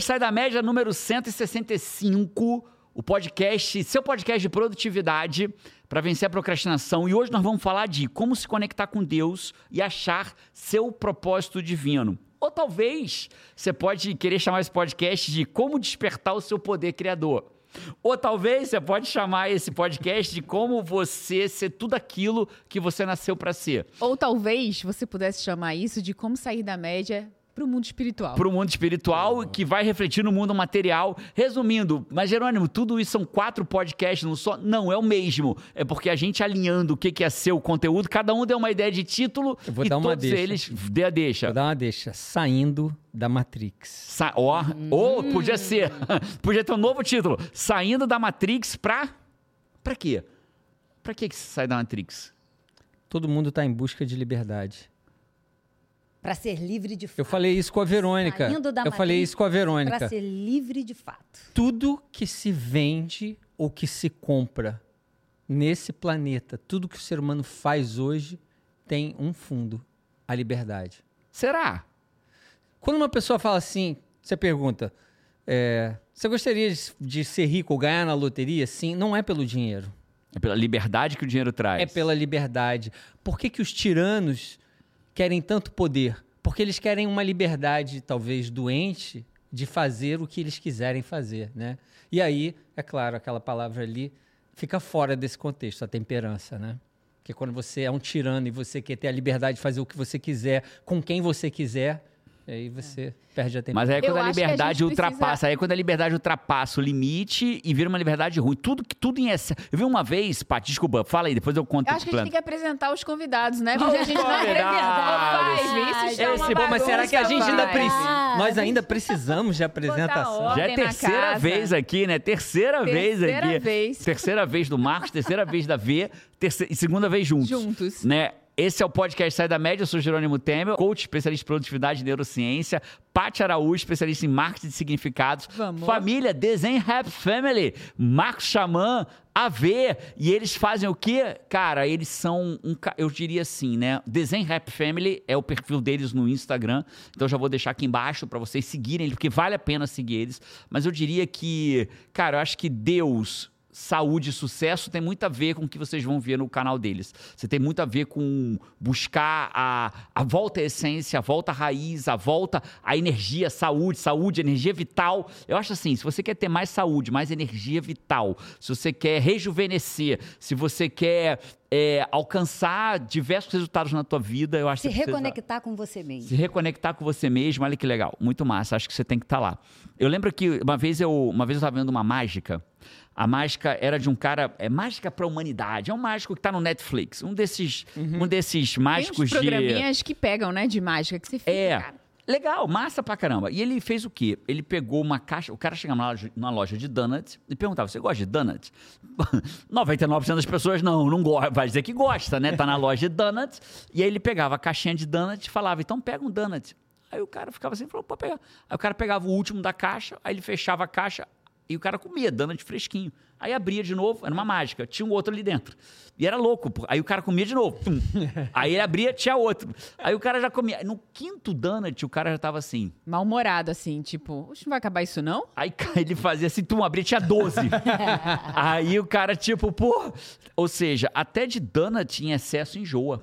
Podcast Sai da Média número 165, o podcast, seu podcast de produtividade para vencer a procrastinação. E hoje nós vamos falar de como se conectar com Deus e achar seu propósito divino. Ou talvez você pode querer chamar esse podcast de como despertar o seu poder criador. Ou talvez você pode chamar esse podcast de como você ser tudo aquilo que você nasceu para ser. Ou talvez você pudesse chamar isso de como sair da média para o mundo espiritual. Para o mundo espiritual, que vai refletir no mundo material. Resumindo, mas Jerônimo, tudo isso são quatro podcasts, não só? Não, é o mesmo. É porque a gente alinhando o que, que é seu conteúdo, cada um deu uma ideia de título Eu vou e dar uma todos deixa. eles dê a deixa. Vou dar uma deixa. Saindo da Matrix. Sa ó, Ou podia ser, podia ter um novo título. Saindo da Matrix pra... Pra quê? Pra que que você sai da Matrix? Todo mundo está em busca de liberdade. Para ser livre de fato. Eu falei isso com a Verônica. Saindo da Eu falei isso com a Para Verônica. ser livre de fato. Tudo que se vende ou que se compra nesse planeta, tudo que o ser humano faz hoje tem um fundo: a liberdade. Será? Quando uma pessoa fala assim, você pergunta: é, você gostaria de, de ser rico ou ganhar na loteria? Sim, não é pelo dinheiro. É pela liberdade que o dinheiro traz. É pela liberdade. Por que, que os tiranos querem tanto poder? Porque eles querem uma liberdade, talvez doente, de fazer o que eles quiserem fazer, né? E aí, é claro, aquela palavra ali fica fora desse contexto, a temperança, né? Porque quando você é um tirano e você quer ter a liberdade de fazer o que você quiser, com quem você quiser, aí você perde a temperança. Mas aí é quando Eu a a liberdade gente ultrapassa, precisa- aí é quando a liberdade ultrapassa o limite e vira uma liberdade ruim. Tudo, que- tudo em excesso. Eu vi uma vez, Paty, desculpa, fala aí, depois eu conto Eu o acho que a gente plano. tem que apresentar os convidados, né? Porque a gente não está uma Esse- Pô, mas será que a gente ainda precisa? vai. Nós ainda precisamos de apresentação. Já é terceira vez aqui, né? Terceira, vez Terceira aqui. vez. Terceira vez do Marcos, terceira vez da V, terceira, e segunda vez juntos. Juntos. Né? Esse é o podcast Sai da Média, eu sou Jerônimo Temer, coach, especialista em produtividade e neurociência, Paty Araújo, especialista em marketing de significados, Vamos. família Desenho Rap Family, Marcos Xamã, AV, e eles fazem o quê? Cara, eles são um, eu diria assim, né? Desenho Rap Family é o perfil deles no Instagram, então já vou deixar aqui embaixo para vocês seguirem, porque vale a pena seguir eles, mas eu diria que, cara, eu acho que Deus saúde e sucesso tem muito a ver com o que vocês vão ver no canal deles. Você tem muito a ver com buscar a, a volta à essência, a volta à raiz, a volta à energia, saúde, saúde, energia vital. Eu acho assim, se você quer ter mais saúde, mais energia vital, se você quer rejuvenescer, se você quer é, alcançar diversos resultados na tua vida, eu acho Se que precisa- reconectar com você mesmo. se reconectar com você mesmo, olha que legal, muito massa. Acho que você tem que estar lá. Eu lembro que uma vez eu, uma vez eu estava vendo uma mágica. A mágica era de um cara, é mágica para a humanidade. É um mágico que está no Netflix, um desses, um desses Tem mágicos uns de programinhas que pegam, né, de mágica, que você fica, é. cara. Legal, massa pra caramba. E ele fez o quê? Ele pegou uma caixa. O cara chegava na loja, na loja de donuts e perguntava: Você gosta de donuts? 99% das pessoas não, não gosta. Vai dizer que gosta, né? Tá na loja de donuts. E aí ele pegava a caixinha de donuts e falava: Então pega um donut. Aí o cara ficava assim, falou: Pode pegar. Aí o cara pegava o último da caixa, aí ele fechava a caixa e o cara comia donut fresquinho. Aí abria de novo, era uma mágica, tinha um outro ali dentro. E era louco, pô. aí o cara comia de novo. Tum. Aí ele abria, tinha outro. Aí o cara já comia. No quinto donut, o cara já tava assim. Mal-humorado, assim, tipo, "Oxe, não vai acabar isso não? Aí ele fazia assim, tum, abria, tinha 12. aí o cara, tipo, pô. Ou seja, até de donut em excesso enjoa.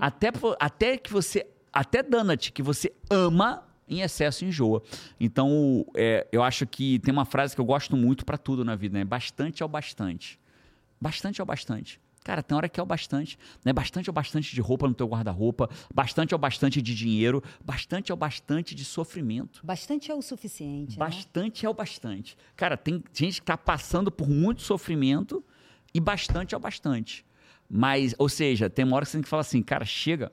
Até, po- até que você. Até donut que você ama. Em excesso enjoa. Então, é, eu acho que tem uma frase que eu gosto muito pra tudo na vida, né? Bastante é o bastante. Bastante é o bastante. Cara, tem hora que é o bastante. Né? Bastante é o bastante de roupa no teu guarda-roupa. Bastante é o bastante de dinheiro. Bastante é o bastante de sofrimento. Bastante é o suficiente. né? Bastante é o bastante. Cara, tem gente que tá passando por muito sofrimento e bastante é o bastante. Mas, ou seja, tem uma hora que você tem que falar assim, cara, chega.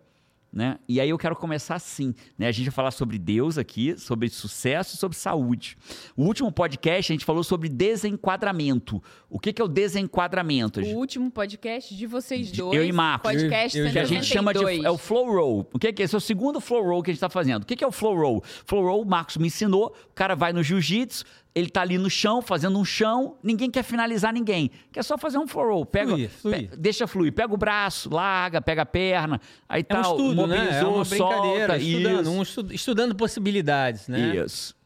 Né? E aí eu quero começar assim. Né? A gente vai falar sobre Deus aqui, sobre sucesso e sobre saúde. O último podcast a gente falou sobre desenquadramento. O que, que é o desenquadramento? O último podcast de vocês dois. eu e Marcos. Podcast Eu- eu- que a gente chama de 192. é o flow roll. O que, que é? Esse é o segundo flow roll que a gente está fazendo. O que, que é o flow roll? Flow roll, o Marcos me ensinou. O cara vai no jiu-jitsu, ele tá ali no chão, fazendo um chão, ninguém quer finalizar ninguém. Quer só fazer um flow roll. Pega, Fluir, fluir. pe- deixa fluir. Pega o braço, larga, pega a perna, aí É um tal, estudo, né? É mobilizou, uma brincadeira, solta. estudando, um estu- estudando possibilidades, né? Isso.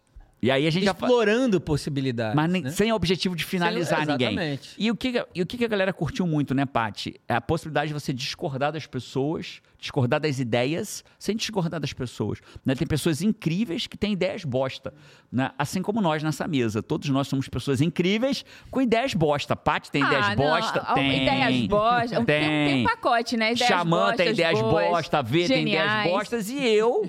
E aí a gente já explorando possibilidades. Mas nem- né? sem o objetivo de finalizar Sem- ninguém. exatamente. E o, que, e o que a galera curtiu muito, né, Paty? É a possibilidade de você discordar das pessoas, discordar das ideias, sem discordar das pessoas. né? Tem pessoas incríveis que têm ideias bosta. Né? Assim como nós nessa mesa. Todos nós somos pessoas incríveis com ideias bosta. Paty tem ideias Ah, não, bosta? a- a- tem. Ideias bosta. Tem, tem um pacote, né? Ideias Xamã tem ideias boas, bosta, V tem ideias bostas e eu.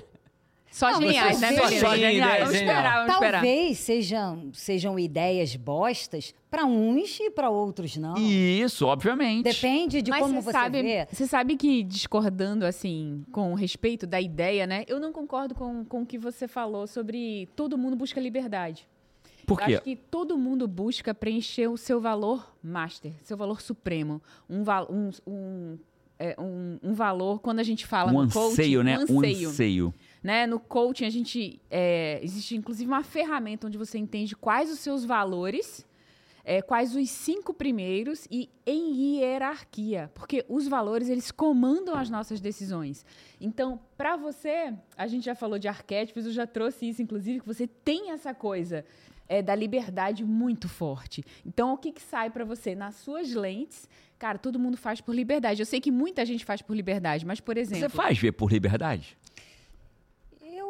Só Não, geniais, né, só- só geniais, Vamos esperar, vamos esperar. Talvez sejam, sejam ideias bostas para uns e para outros não. Isso, obviamente. Depende de Mas como você você sabe, vê. você sabe que discordando assim com respeito da ideia, né? Eu não concordo com, com o que você falou sobre todo mundo busca liberdade. Por Eu quê? acho que todo mundo busca preencher o seu valor master, seu valor supremo, um, um, um, é, um, um valor quando a gente fala Um no coaching, anseio, né? um Um anseio. Né? No coaching, a gente. é, existe inclusive uma ferramenta onde você entende quais os seus valores, é, quais os cinco primeiros e em hierarquia. Porque os valores, eles comandam as nossas decisões. Então, para você, a gente já falou de arquétipos, eu já trouxe isso, inclusive, que você tem essa coisa. é, da liberdade muito forte. Então, o que, que sai para você? Nas suas lentes, cara, todo mundo faz por liberdade. Eu sei que muita gente faz por liberdade, mas, por exemplo. Você faz ver por liberdade?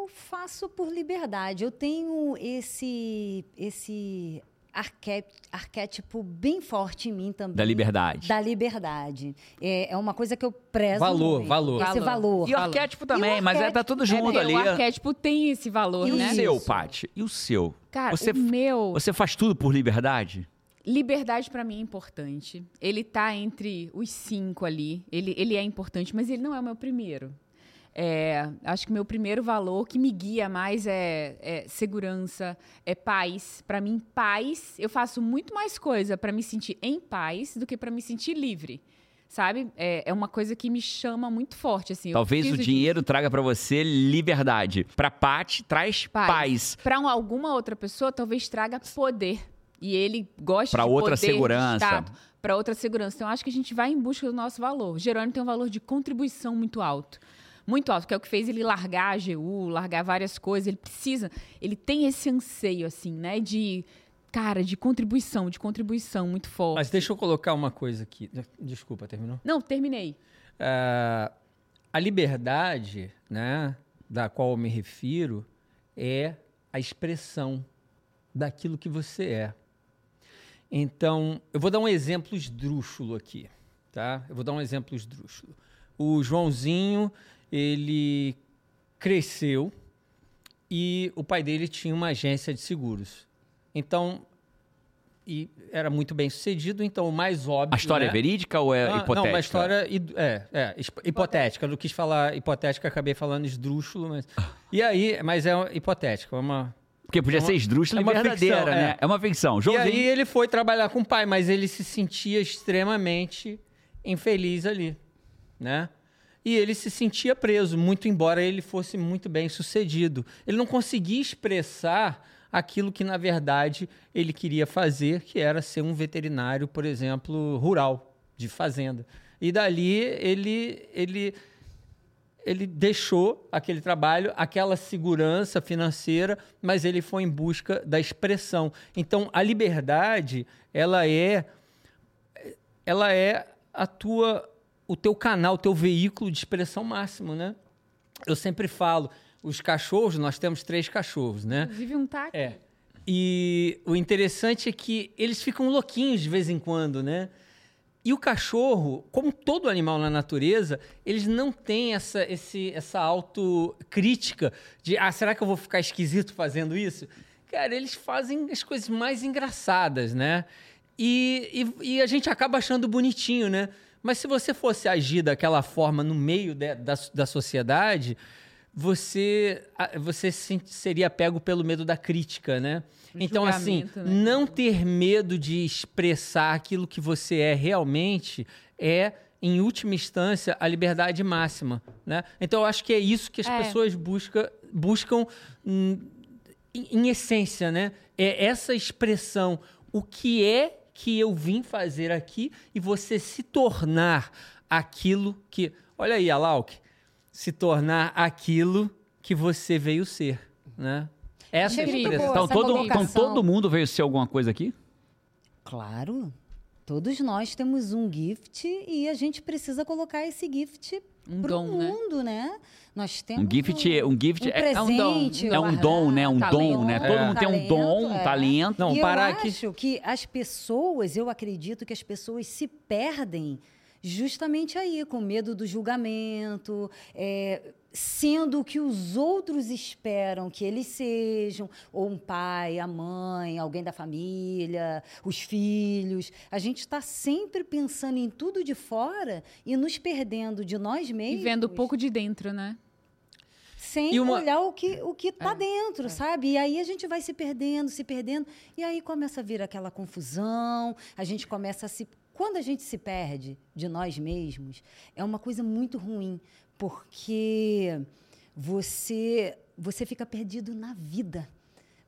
Eu faço por liberdade. Eu tenho esse esse arqué- arquétipo bem forte em mim também. Da liberdade. Da liberdade. É, é uma coisa que eu prezo Valor, muito. valor. Esse Valor. valor. E o arquétipo também, mas é, tá tudo É, junto porque ali. O arquétipo tem esse valor, E né? o seu. Paty? E o seu? Cara, Você- o meu... Você faz tudo por liberdade? Liberdade pra mim é importante. Ele tá entre os cinco ali. Ele, ele é importante, mas ele não é o meu primeiro. É, acho que meu primeiro valor que me guia mais é, é segurança, é paz. Pra mim, paz, eu faço muito mais coisa pra me sentir em paz do que pra me sentir livre. Sabe? É, é uma coisa que me chama muito forte, assim. Talvez o dinheiro traga pra você liberdade. Pra Paty, traz Paz. paz. Para alguma outra pessoa, talvez traga poder. E ele gosta Pra de outra poder, segurança. Para outra segurança. Então, acho que a gente vai em busca do nosso valor. Jerônimo tem um valor de contribuição muito alto. Muito alto, que é o que fez ele largar a AGU, largar várias coisas. Ele precisa, ele tem esse anseio, assim, né? De, cara, de contribuição, de contribuição muito forte. Mas deixa eu colocar uma coisa aqui. Desculpa, terminou? Não, terminei. Ah, a liberdade, né, da qual eu me refiro, é a expressão daquilo que você é. Então, eu vou dar um exemplo esdrúxulo aqui, tá? Eu vou dar um exemplo esdrúxulo. O Joãozinho, ele cresceu e o pai dele tinha uma agência de seguros. Então, e era muito bem sucedido, então o mais óbvio. A história né? é verídica ou é Ah, hipotética? Não, uma história é, é, hipotética. Eu não quis falar hipotética, acabei falando esdrúxulo, mas. E aí, mas é hipotética, é uma. Porque podia É uma- ser esdrúxula é e uma verdadeira, ficção, né? é. É uma ficção. E Joãozinho, aí ele foi trabalhar com o pai, mas ele se sentia extremamente infeliz ali, né? E ele se sentia preso, muito embora ele fosse muito bem sucedido. Ele não conseguia expressar aquilo que, na verdade, ele queria fazer, que era ser um veterinário, por exemplo, rural, de fazenda. E dali ele, ele, ele deixou aquele trabalho, aquela segurança financeira, mas ele foi em busca da expressão. Então, a liberdade, ela é ela é a tua o teu canal, o teu veículo de expressão máximo, né? Eu sempre falo, os cachorros, nós temos três cachorros, né? Inclusive um tá aqui. É. E o interessante é que eles ficam louquinhos de vez em quando, né? E o cachorro, como todo animal na natureza, eles não têm essa, esse, essa autocrítica de, ah, será que eu vou ficar esquisito fazendo isso? Cara, eles fazem as coisas mais engraçadas, né? E, e, e a gente acaba achando bonitinho, né? Mas se você fosse agir daquela forma no meio de- da, da sociedade, você, você se- seria pego pelo medo da crítica, né? Então, assim, né? não ter medo de expressar aquilo que você é realmente é, em última instância, a liberdade máxima, né? Então, eu acho que é isso que as É. pessoas busca, buscam hum, em, em essência, né? É essa expressão. O que é que eu vim fazer aqui e você se tornar aquilo que. Olha aí, Alauk. Se tornar aquilo que você veio ser, né? Essa é a expressão. boa Então todo, então todo mundo veio ser alguma coisa aqui? Claro. Todos nós temos um gift e a gente precisa colocar esse gift Um pro dom, né? mundo, né? Nós temos Um gift, um gift um é, é um dom, presente, é um dom, né? Um dom, né? Talento. Todo mundo tem um dom, um é. talento. Não, e parar eu aqui- acho que as pessoas, eu acredito que as pessoas se perdem justamente aí, com medo do julgamento, é, sendo o que os outros esperam que eles sejam, ou um pai, a mãe, alguém da família, os filhos. A gente está sempre pensando em tudo de fora e nos perdendo de nós E mesmos. vendo pouco de dentro, né? Sem E uma- olhar o que o que É, tá dentro, sabe? E aí a gente vai se perdendo, se perdendo, e aí começa a vir aquela confusão, a gente começa a se quando a gente se perde de nós mesmos, é uma coisa muito ruim, porque você você fica perdido na vida.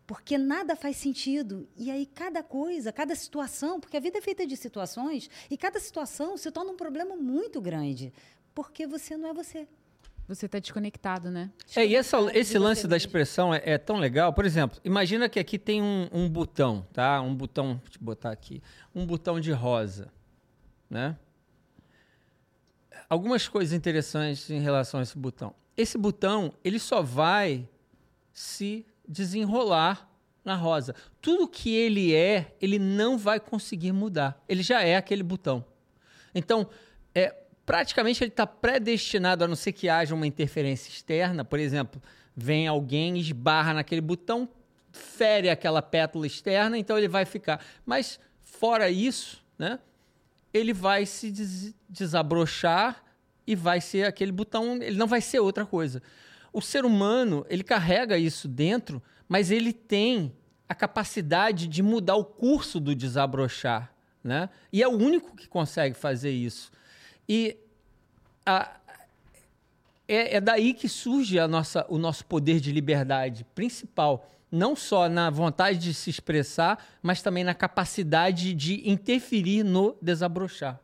Porque nada faz sentido. E aí, cada coisa, cada situação, porque a vida é feita de situações, e cada situação se torna um problema muito grande. Porque você não é você. Você tá desconectado, né? É, e essa- esse lance da expressão é, é tão legal. Por exemplo, imagina que aqui tem um, um botão, tá? Um botão, deixa eu botar aqui, um botão de rosa, né? Algumas coisas interessantes em relação a esse botão. Esse botão, ele só vai se desenrolar na rosa. Tudo que ele é, ele não vai conseguir mudar. Ele já é aquele botão. Então, é, praticamente ele está predestinado, a não ser que haja uma interferência externa. Por exemplo, vem alguém, esbarra naquele botão, fere aquela pétala externa, então ele vai ficar. Mas, fora isso, né, ele vai se des- desabrochar e vai ser aquele botão, ele não vai ser outra coisa. O ser humano, ele carrega isso dentro, mas ele tem a capacidade de mudar o curso do desabrochar, né? E é o único que consegue fazer isso. E a- é, é daí que surge a nossa, o nosso poder de liberdade principal. Não só na vontade de se expressar, mas também na capacidade de interferir no desabrochar.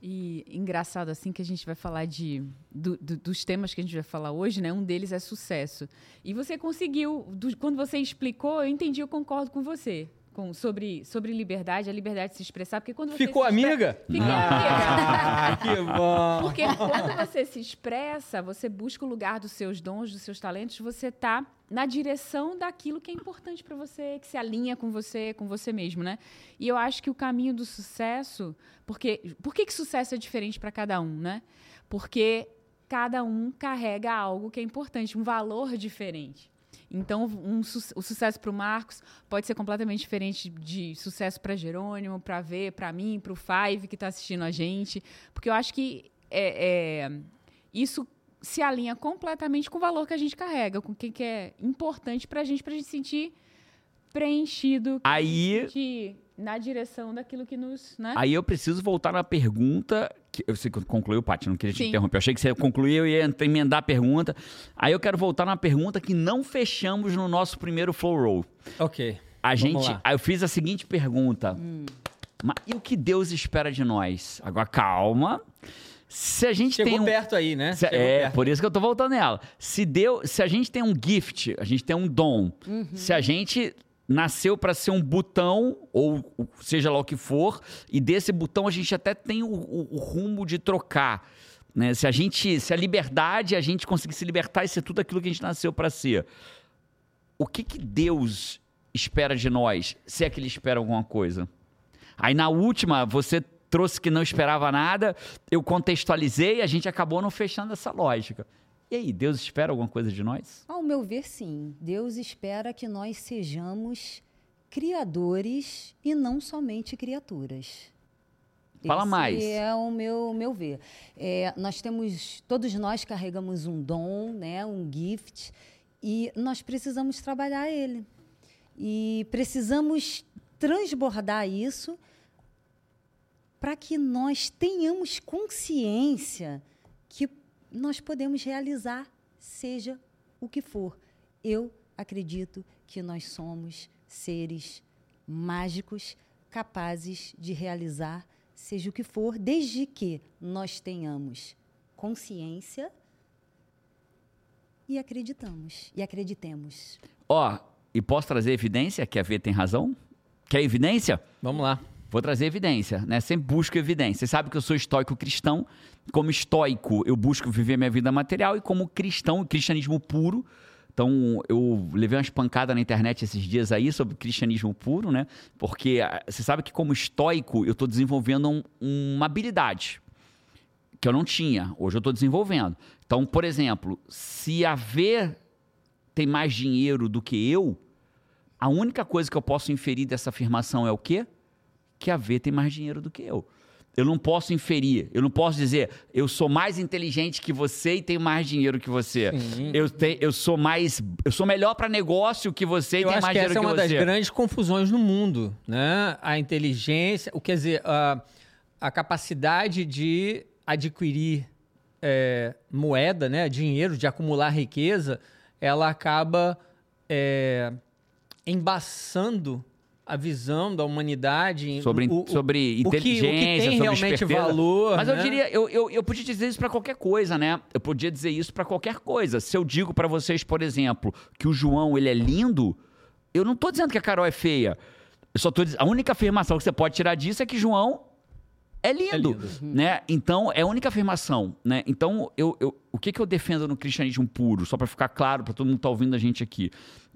E engraçado assim que a gente vai falar de do- do- dos temas que a gente vai falar hoje, né? Um deles é sucesso. E você conseguiu, do- quando você explicou, eu entendi, eu concordo com você. Com, sobre, sobre liberdade, a liberdade de se expressar, porque quando você Ficou amiga? Fiquei amiga. que bom! Porque quando você se expressa, você busca o lugar dos seus dons, dos seus talentos, você tá na direção daquilo que é importante para você, que se alinha com você, com você mesmo, né? E eu acho que o caminho do sucesso, porque por que que sucesso é diferente para cada um, né? Porque cada um carrega algo que é importante, um valor diferente. Então, um o sucesso para o Marcos pode ser completamente diferente de sucesso para Jerônimo, para V, para mim, para o Five que está assistindo a gente, porque eu acho que é, é, isso se alinha completamente com o valor que a gente carrega, com o que, que é importante para a gente, para a gente se sentir preenchido, Aí, sentir na direção daquilo que nos, né? aí eu preciso voltar na pergunta. Que, eu sei que concluiu, Paty, não queria te Sim. interromper. Eu achei que você concluiu e ia emendar a pergunta. Aí eu quero voltar na pergunta que não fechamos no nosso primeiro Flow Roll. Ok. A Vamos gente. eu fiz a seguinte pergunta. Mas e o que Deus espera de nós? Agora, calma. Se a gente Chegou tem um, perto aí, né? Se- é, perto. por isso que eu tô voltando nela. Se deu, se a gente tem um gift, a gente tem um dom. Se a gente nasceu para ser um botão ou seja lá o que for, e desse botão a gente até tem o, o- o rumo de trocar, né? Se a gente, se a liberdade, a gente conseguir se libertar e ser tudo aquilo que a gente nasceu para ser. O que que Deus espera de nós? Se é que ele espera alguma coisa? Aí na última, você trouxe que não esperava nada, eu contextualizei e a gente acabou não fechando essa lógica. E aí, Deus espera alguma coisa de nós? Ao meu ver, sim. Deus espera que nós sejamos criadores e não somente criaturas. Fala Esse mais. é o meu, meu ver. É, nós temos, todos nós carregamos um dom, né, um gift, e nós precisamos trabalhar ele. E precisamos transbordar isso para que nós tenhamos consciência que nós podemos realizar, seja o que for. Eu acredito que nós somos seres mágicos capazes de realizar, seja o que for, desde que nós tenhamos consciência e acreditamos e acreditemos. Ó, E posso trazer evidência que a V tem razão? Quer evidência? Vamos lá. Vou trazer evidência, né? Sempre busco evidência. Você sabe que eu sou estoico cristão. Como estoico, eu busco viver minha vida material e como cristão, cristianismo puro. Então, eu levei umas pancadas na internet esses dias aí sobre cristianismo puro, né? Porque ah, você sabe que como estoico, eu estou desenvolvendo um- uma habilidade que eu não tinha. Hoje eu estou desenvolvendo. Então, por exemplo, se V tem mais dinheiro do que eu, a única coisa que eu posso inferir dessa afirmação é o quê? Que a V tem mais dinheiro do que eu. Eu não posso inferir, eu não posso dizer, eu sou mais inteligente que você e tenho mais dinheiro que você. Sim. Eu, te, eu sou mais. Eu sou melhor para negócio que você e Eu tenho mais que dinheiro essa é uma das você. grandes confusões no mundo, né? A inteligência, o quer dizer, a, a capacidade de adquirir é, moeda, né? Dinheiro, de acumular riqueza, ela acaba é, embaçando a visão da humanidade Sobre, o- sobre o que- o que inteligência, tem sobre realmente esperteza. valor, Mas eu né? diria, eu, eu, eu podia dizer isso pra qualquer coisa, né? Eu podia dizer isso pra qualquer coisa. Se eu digo pra vocês, por exemplo, que o João ele é lindo, eu não tô dizendo que a Carol é feia. Eu só tô dizendo, a única afirmação que você pode tirar disso é que João é lindo, lindo. né? Então é a única afirmação, né? Então eu, eu- o que que eu defendo no cristianismo puro, só pra ficar claro pra todo mundo que tá ouvindo a gente aqui,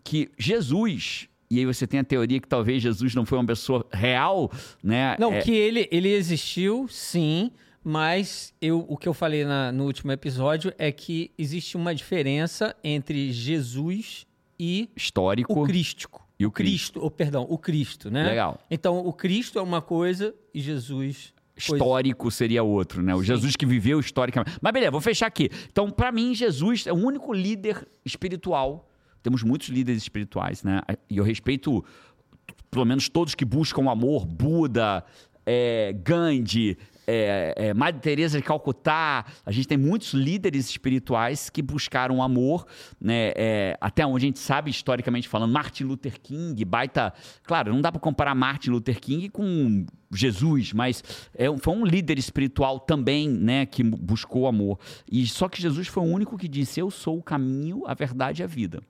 que Jesus e aí você tem a teoria que talvez Jesus não foi uma pessoa real, né? Não, É- que ele, ele existiu, sim, mas eu, o que eu falei na- no último episódio é que existe uma diferença entre Jesus e histórico o Crístico. e o Cristo. Cristo, ou perdão, o Cristo, né? Legal. Então, o Cristo é uma coisa e Jesus. coisa. Histórico seria outro, né? O Jesus que viveu historicamente. Mas beleza, vou fechar aqui. Então, pra mim, Jesus é o único líder espiritual. Temos muitos líderes espirituais, né? E eu respeito, pelo menos, todos que buscam amor. Buda, é, Gandhi, é, é, Madre Teresa de Calcutá. A gente tem muitos líderes espirituais que buscaram amor, né? É, até onde a gente sabe, historicamente falando, Martin Luther King, baita... Claro, não dá pra comparar Martin Luther King com Jesus, mas é, foi um líder espiritual também, né, que buscou amor. E só que Jesus foi o único que disse: Eu sou o caminho, a verdade e a vida.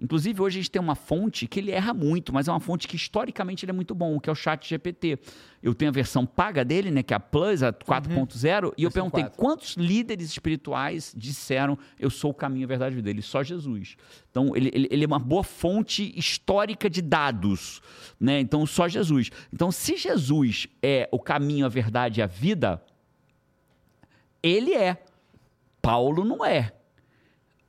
Inclusive, hoje a gente tem uma fonte que ele erra muito, mas é uma fonte que historicamente ele é muito bom, que é o Chat GPT. Eu tenho a versão paga dele, né, que é a Plus, a 4.0, e eu perguntei 4. quantos líderes espirituais disseram eu sou o caminho, a verdade e a vida. Ele só Jesus. Então, ele, ele, ele é uma boa fonte histórica de dados, né? Então, só Jesus. Então, se Jesus é o caminho, a verdade e a vida, ele é. Paulo não é.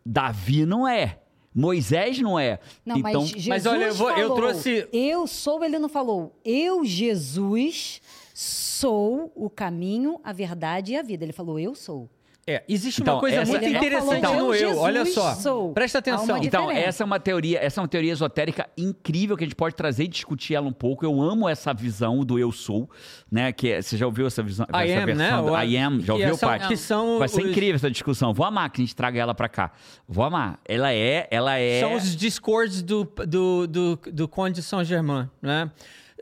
Davi não é. Moisés não é. Não, então, mas Jesus Mas olha, eu vou- eu falou, trouxe- Eu sou, ele não falou. Eu, Jesus, sou o caminho, a verdade e a vida. Ele falou, eu sou. É, existe Então, uma coisa essa- muito interessante falou, no eu, eu. Olha Jesus, só. sou. Presta atenção. Então, essa é uma teoria, essa é uma teoria esotérica incrível que a gente pode trazer e discutir ela um pouco. Eu amo essa visão do eu sou, né? Que é- você já ouviu essa visão? I essa am, né? versão do O- I am, já ouviu, pai? que são Vai ser os- incrível essa discussão. Vou amar que a gente traga ela pra cá. Vou amar. Ela é, ela é. São os discords do, do, do, do Conde de São Germain, né?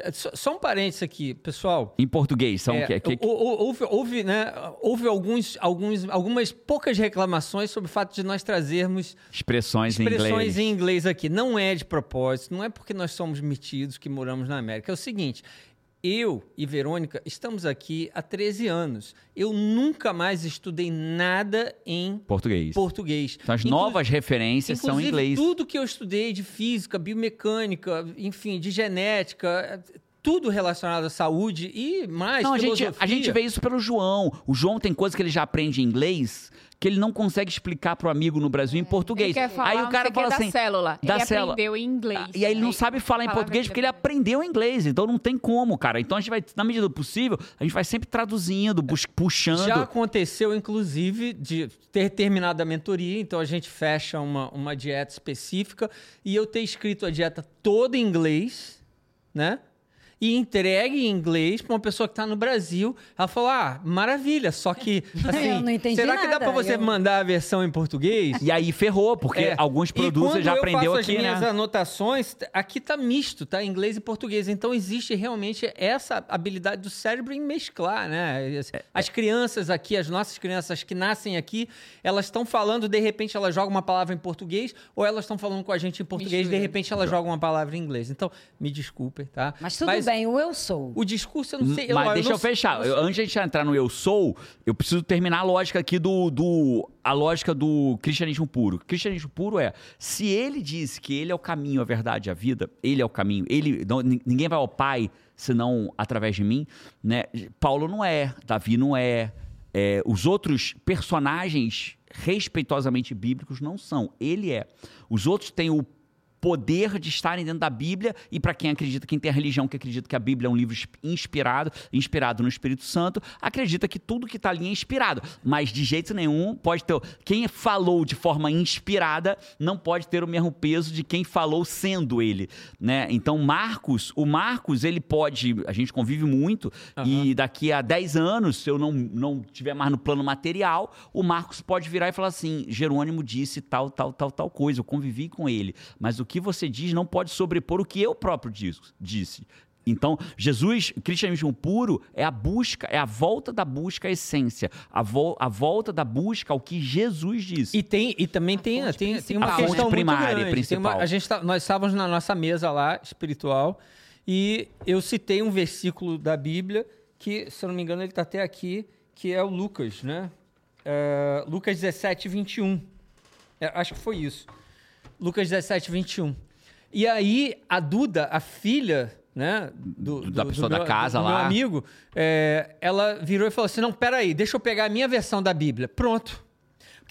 É, Só, só um parênteses aqui, pessoal. Em português, são É? Que- hou- hou- houve, houve, né, houve alguns, alguns, algumas poucas reclamações sobre o fato de nós trazermos expressões, em expressões inglês. em inglês aqui. Não é de propósito, não é porque nós somos metidos que moramos na América. É o seguinte, eu e Verônica estamos aqui há 13 anos. Eu nunca mais estudei nada em Português. português. Então, as Inclu- novas referências são em inglês. tudo que eu estudei de física, biomecânica, enfim, de genética, tudo relacionado à saúde e mais Não, a gente, a gente vê isso pelo João. O João tem coisas que ele já aprende em inglês que ele não consegue explicar pro amigo no Brasil em português. Ele quer falar aí o cara fala da assim, célula. da ele célula. aprendeu em inglês. E aí ele não Aí, sabe falar em português que porque ele aprendeu inglês, então não tem como, cara. Então a gente vai, na medida do possível, a gente vai sempre traduzindo, puxando. Já aconteceu, inclusive, de ter terminado a mentoria, então a gente fecha uma, uma dieta específica e eu ter escrito a dieta toda em inglês, né? E entregue em inglês para uma pessoa que está no Brasil. Ela falou: ah, maravilha, só que. Assim, Eu não entendi será que dá para você eu- mandar a versão em português? E aí ferrou, porque É. alguns E produtos você quando já eu aprendeu faço aqui, as minhas né? anotações, aqui tá misto, tá? Inglês e português. Então existe realmente essa habilidade do cérebro em mesclar, né? As- É, As crianças aqui, as nossas crianças que nascem aqui, elas estão falando, de repente elas jogam uma palavra em português, ou elas estão falando com a gente em português, de Mistura. repente elas jogam uma palavra em inglês. Então, me desculpem, tá? Mas tudo bem, o eu sou. O discurso, eu não sei. Mas eu, deixa não eu fechar. Eu- antes de a gente entrar no eu sou, eu preciso terminar a lógica aqui do, do a lógica do cristianismo puro. Cristianismo puro é, se ele diz que ele é o caminho, a verdade, a vida, ele é o caminho, ele não- nin- ninguém vai ao Pai senão através de mim, né? Paulo não é, Davi não é, é, os outros personagens respeitosamente bíblicos não são. Ele é. Os outros têm o poder de estarem dentro da Bíblia e para quem acredita, quem tem a religião que acredita que a Bíblia é um livro ins- inspirado, inspirado no Espírito Santo, acredita que tudo que está ali é inspirado, mas de jeito nenhum pode ter, quem falou de forma inspirada não pode ter o mesmo peso de quem falou sendo ele, né? Então Marcos, o Marcos, ele pode, a gente convive muito e daqui a 10 anos, se eu não não tiver mais no plano material, o Marcos pode virar e falar assim, Jerônimo disse tal, tal, tal, tal coisa, eu convivi com ele, mas o que você diz não pode sobrepor o que eu próprio dis- disse. Então, Jesus, cristianismo puro, é a busca, é a volta da busca à essência, a, vol- a volta da busca ao que Jesus disse. E, tem, e também tem, fonte tem, tem uma principal, A questão fonte primária e grande. Tem uma- principal. a gente tá- nós estávamos na nossa mesa lá, espiritual, e eu citei um versículo da Bíblia, que, se eu não me engano, ele está até aqui, que é o Lucas, né? É, Lucas 17, 21. É, acho que foi isso. Lucas 17, 21. E aí, a Duda, a filha, né? Do, Da pessoa da meu, casa do meu lá. amigo, é, ela virou e falou assim: não, peraí, deixa eu pegar a minha versão da Bíblia. Pronto.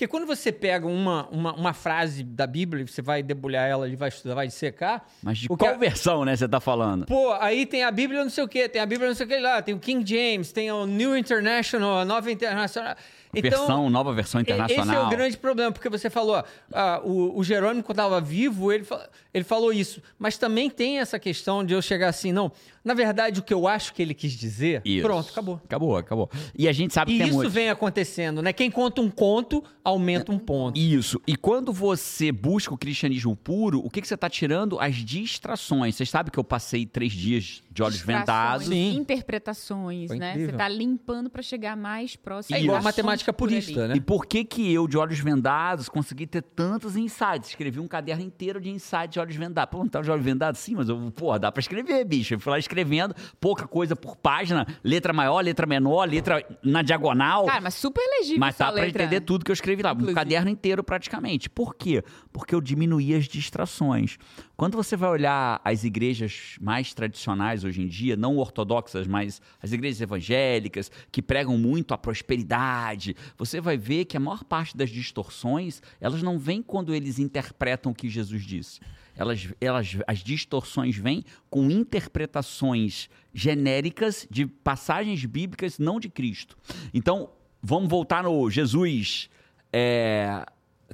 Porque quando você pega uma, uma, uma frase da Bíblia, você vai debulhar ela e vai estudar, vai dissecar. Mas de qual versão, né, você tá falando? Pô, aí tem a Bíblia não sei o quê, tem a Bíblia não sei o que lá, tem o King James, tem o New International, a Nova Internacional. Então, versão, nova versão internacional. Esse é o grande problema, porque você falou, ah, o, o Jerônimo, quando estava vivo, ele, ele falou isso. Mas também tem essa questão de eu chegar assim, não, na verdade, o que eu acho que ele quis dizer, Isso. pronto, acabou. Acabou, acabou. E a gente sabe E que isso muito. vem acontecendo, né? Quem conta um conto, aumenta um ponto. Isso. E quando você busca o cristianismo puro, o que, que você está tirando? As distrações. Você sabe que eu passei três dias de olhos Distrações, vendados. Sim. Interpretações, Foi né? incrível. Você tá limpando para chegar mais próximo. É igual a por ali. purista, né? E por que que eu, de olhos vendados, consegui ter tantos insights? Escrevi um caderno inteiro de insights de olhos vendados. Pô, não tava de olhos vendados? Sim, mas eu, pô, dá pra escrever, bicho. Eu fui lá escrevendo, pouca coisa por página, letra maior, letra menor, letra na diagonal. Cara, mas super legível Mas dá pra letra. entender tudo que eu escrevi lá. Um Inclusive. caderno inteiro, praticamente. Por quê? Porque eu diminuí as distrações. Quando você vai olhar as igrejas mais tradicionais hoje em dia, não ortodoxas, mas as igrejas evangélicas, que pregam muito a prosperidade, você vai ver que a maior parte das distorções, elas não vêm quando eles interpretam o que Jesus disse. Elas, elas, as distorções vêm com interpretações genéricas de passagens bíblicas, não de Cristo. Então, vamos voltar no Jesus é,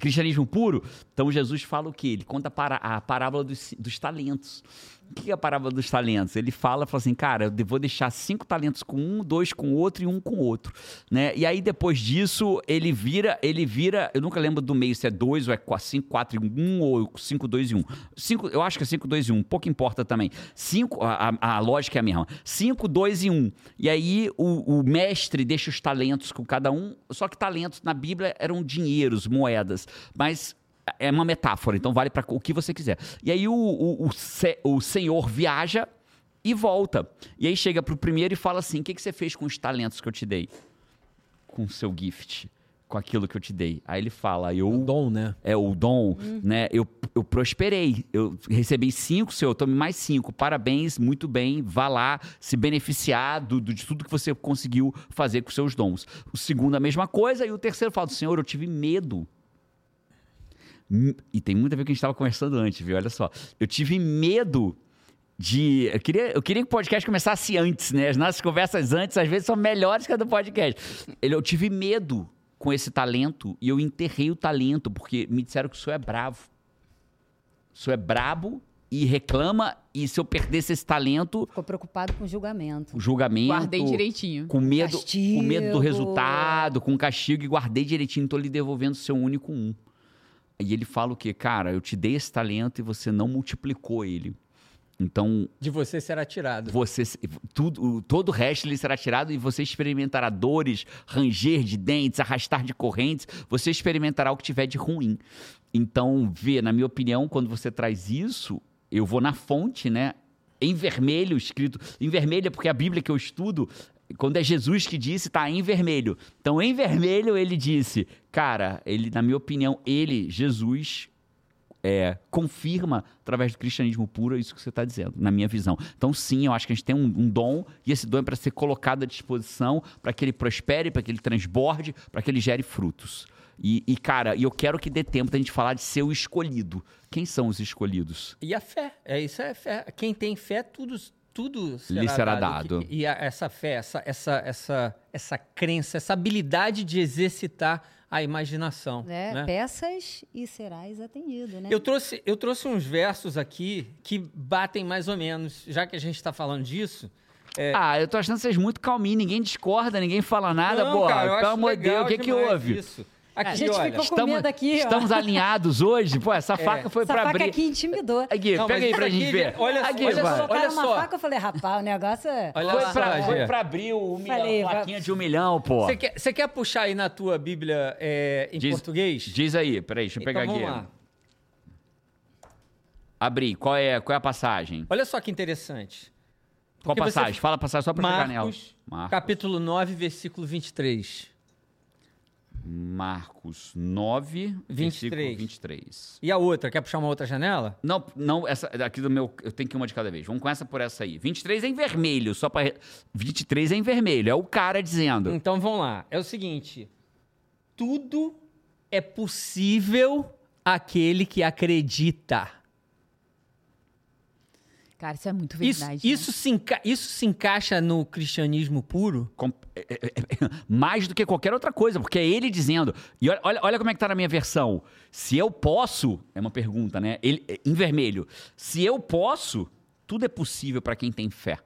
cristianismo puro. Então, Jesus fala o quê? Ele conta para- a parábola dos, dos talentos. Que é a parábola dos talentos? Ele fala, fala assim, cara, eu vou deixar cinco talentos com um, dois com outro e um com outro, né? E aí depois disso ele vira, ele vira, eu nunca lembro do meio se é dois ou é cinco, quatro e um ou cinco, dois e um. Cinco, eu acho que é cinco, dois e um, pouco importa também. Cinco, a, a- a lógica é a mesma. Cinco, dois e um. E aí o, o mestre deixa os talentos com cada um, só que talentos na Bíblia eram dinheiros, moedas, mas é uma metáfora, então vale para o que você quiser. E aí o, o, o, se- o senhor viaja e volta. E aí chega pro primeiro e fala assim: o que, que você fez com os talentos que eu te dei? Com o seu gift, com aquilo que eu te dei. Aí ele fala: eu. Dom, né? É o dom, né? Eu, eu prosperei. Eu recebi cinco, senhor. Tome mais cinco. Parabéns, muito bem. Vá lá se beneficiar do, do- de tudo que você conseguiu fazer com seus dons. O segundo, a mesma coisa. E o terceiro fala: Senhor, eu tive medo. Hum, E tem muito a ver com o que a gente estava conversando antes, viu? Olha só. Eu tive medo de. Eu queria, eu queria que o podcast começasse antes, né? As nossas conversas antes, às vezes, são melhores que a do podcast. Eu tive medo com esse talento e eu enterrei o talento, porque me disseram que o senhor é bravo. O senhor é brabo e reclama, e se eu perdesse esse talento, Ficou preocupado com o julgamento. o julgamento. Guardei direitinho. Com medo, com medo do Castigo. resultado, com castigo, e guardei direitinho, tô lhe devolvendo o seu único um. E ele fala o quê? Cara, eu te dei esse talento e você não multiplicou ele. Então, De você será tirado. você tudo, todo o resto lhe será tirado e você experimentará dores, ranger de dentes, arrastar de correntes, você experimentará o que tiver de ruim. Então, vê, na minha opinião, quando você traz isso, eu vou na fonte, né? Em vermelho escrito, em vermelho é porque a Bíblia que eu estudo, quando é Jesus que disse, tá em vermelho. Então, em vermelho ele disse, cara, ele, na minha opinião, ele, Jesus, é, confirma, através do cristianismo puro, isso que você está dizendo, na minha visão. Então, sim, eu acho que a gente tem um, um dom, e esse dom é para ser colocado à disposição, para que ele prospere, para que ele transborde, para que ele gere frutos. E, e, cara, eu quero que dê tempo da gente falar de ser o escolhido. Quem são os escolhidos? E a fé, é isso é fé. Quem tem fé, tudo, tudo será Lhe será dado. dado. E a- essa fé, essa, essa, essa, essa crença, essa habilidade de exercitar a imaginação. Né? né? Peças e serás atendido, né? Eu trouxe, eu trouxe uns versos aqui que batem mais ou menos, já que a gente está falando disso. Ah, eu tô achando vocês muito calminhos, ninguém discorda, ninguém fala nada, Não, porra. cara, eu Pelo acho amor de Deus, o que que houve? Isso. Aqui, A gente olha, ficou com medo aqui, ó. estamos alinhados hoje? Pô, essa faca foi Essa pra faca abrir. aqui intimidou. Aqui, Não, pega aí pra isso gente aqui, ver. olha só, aqui, olha só. Uma só. faca, eu falei, rapaz, o negócio é... Olha Foi só, pra, foi pra abrir o milhão, Falei, plaquinha de um milhão, pô. Você quer, você quer puxar aí na tua Bíblia é, em Diz- português? Diz aí, peraí, deixa eu então pegar vamos aqui. lá. Abrir, qual é, qual é a passagem? Olha só que interessante. Qual Porque você- passagem? Fala a passagem só pra chegar nela. Marcos, Marcos, capítulo 9, versículo 23. Marcos 9, 23. versículo 23. E a outra, quer puxar uma outra janela? Não, não, essa aqui do meu, eu tenho que ir uma de cada vez. Vamos com essa por essa aí. 23 é em vermelho, só para 23 é em vermelho, é o cara dizendo. Então vamos lá. É o seguinte: tudo é possível àquele que acredita. Cara, isso é muito Isso, verdade. né? isso, se enca- isso se encaixa no cristianismo puro? Com- é- é- é- mais do que qualquer outra coisa, porque é ele dizendo. E olha, olha, como é que tá na minha versão. Se eu posso, é uma pergunta, né? Ele, é, em vermelho. Se eu posso, tudo é possível para quem tem fé.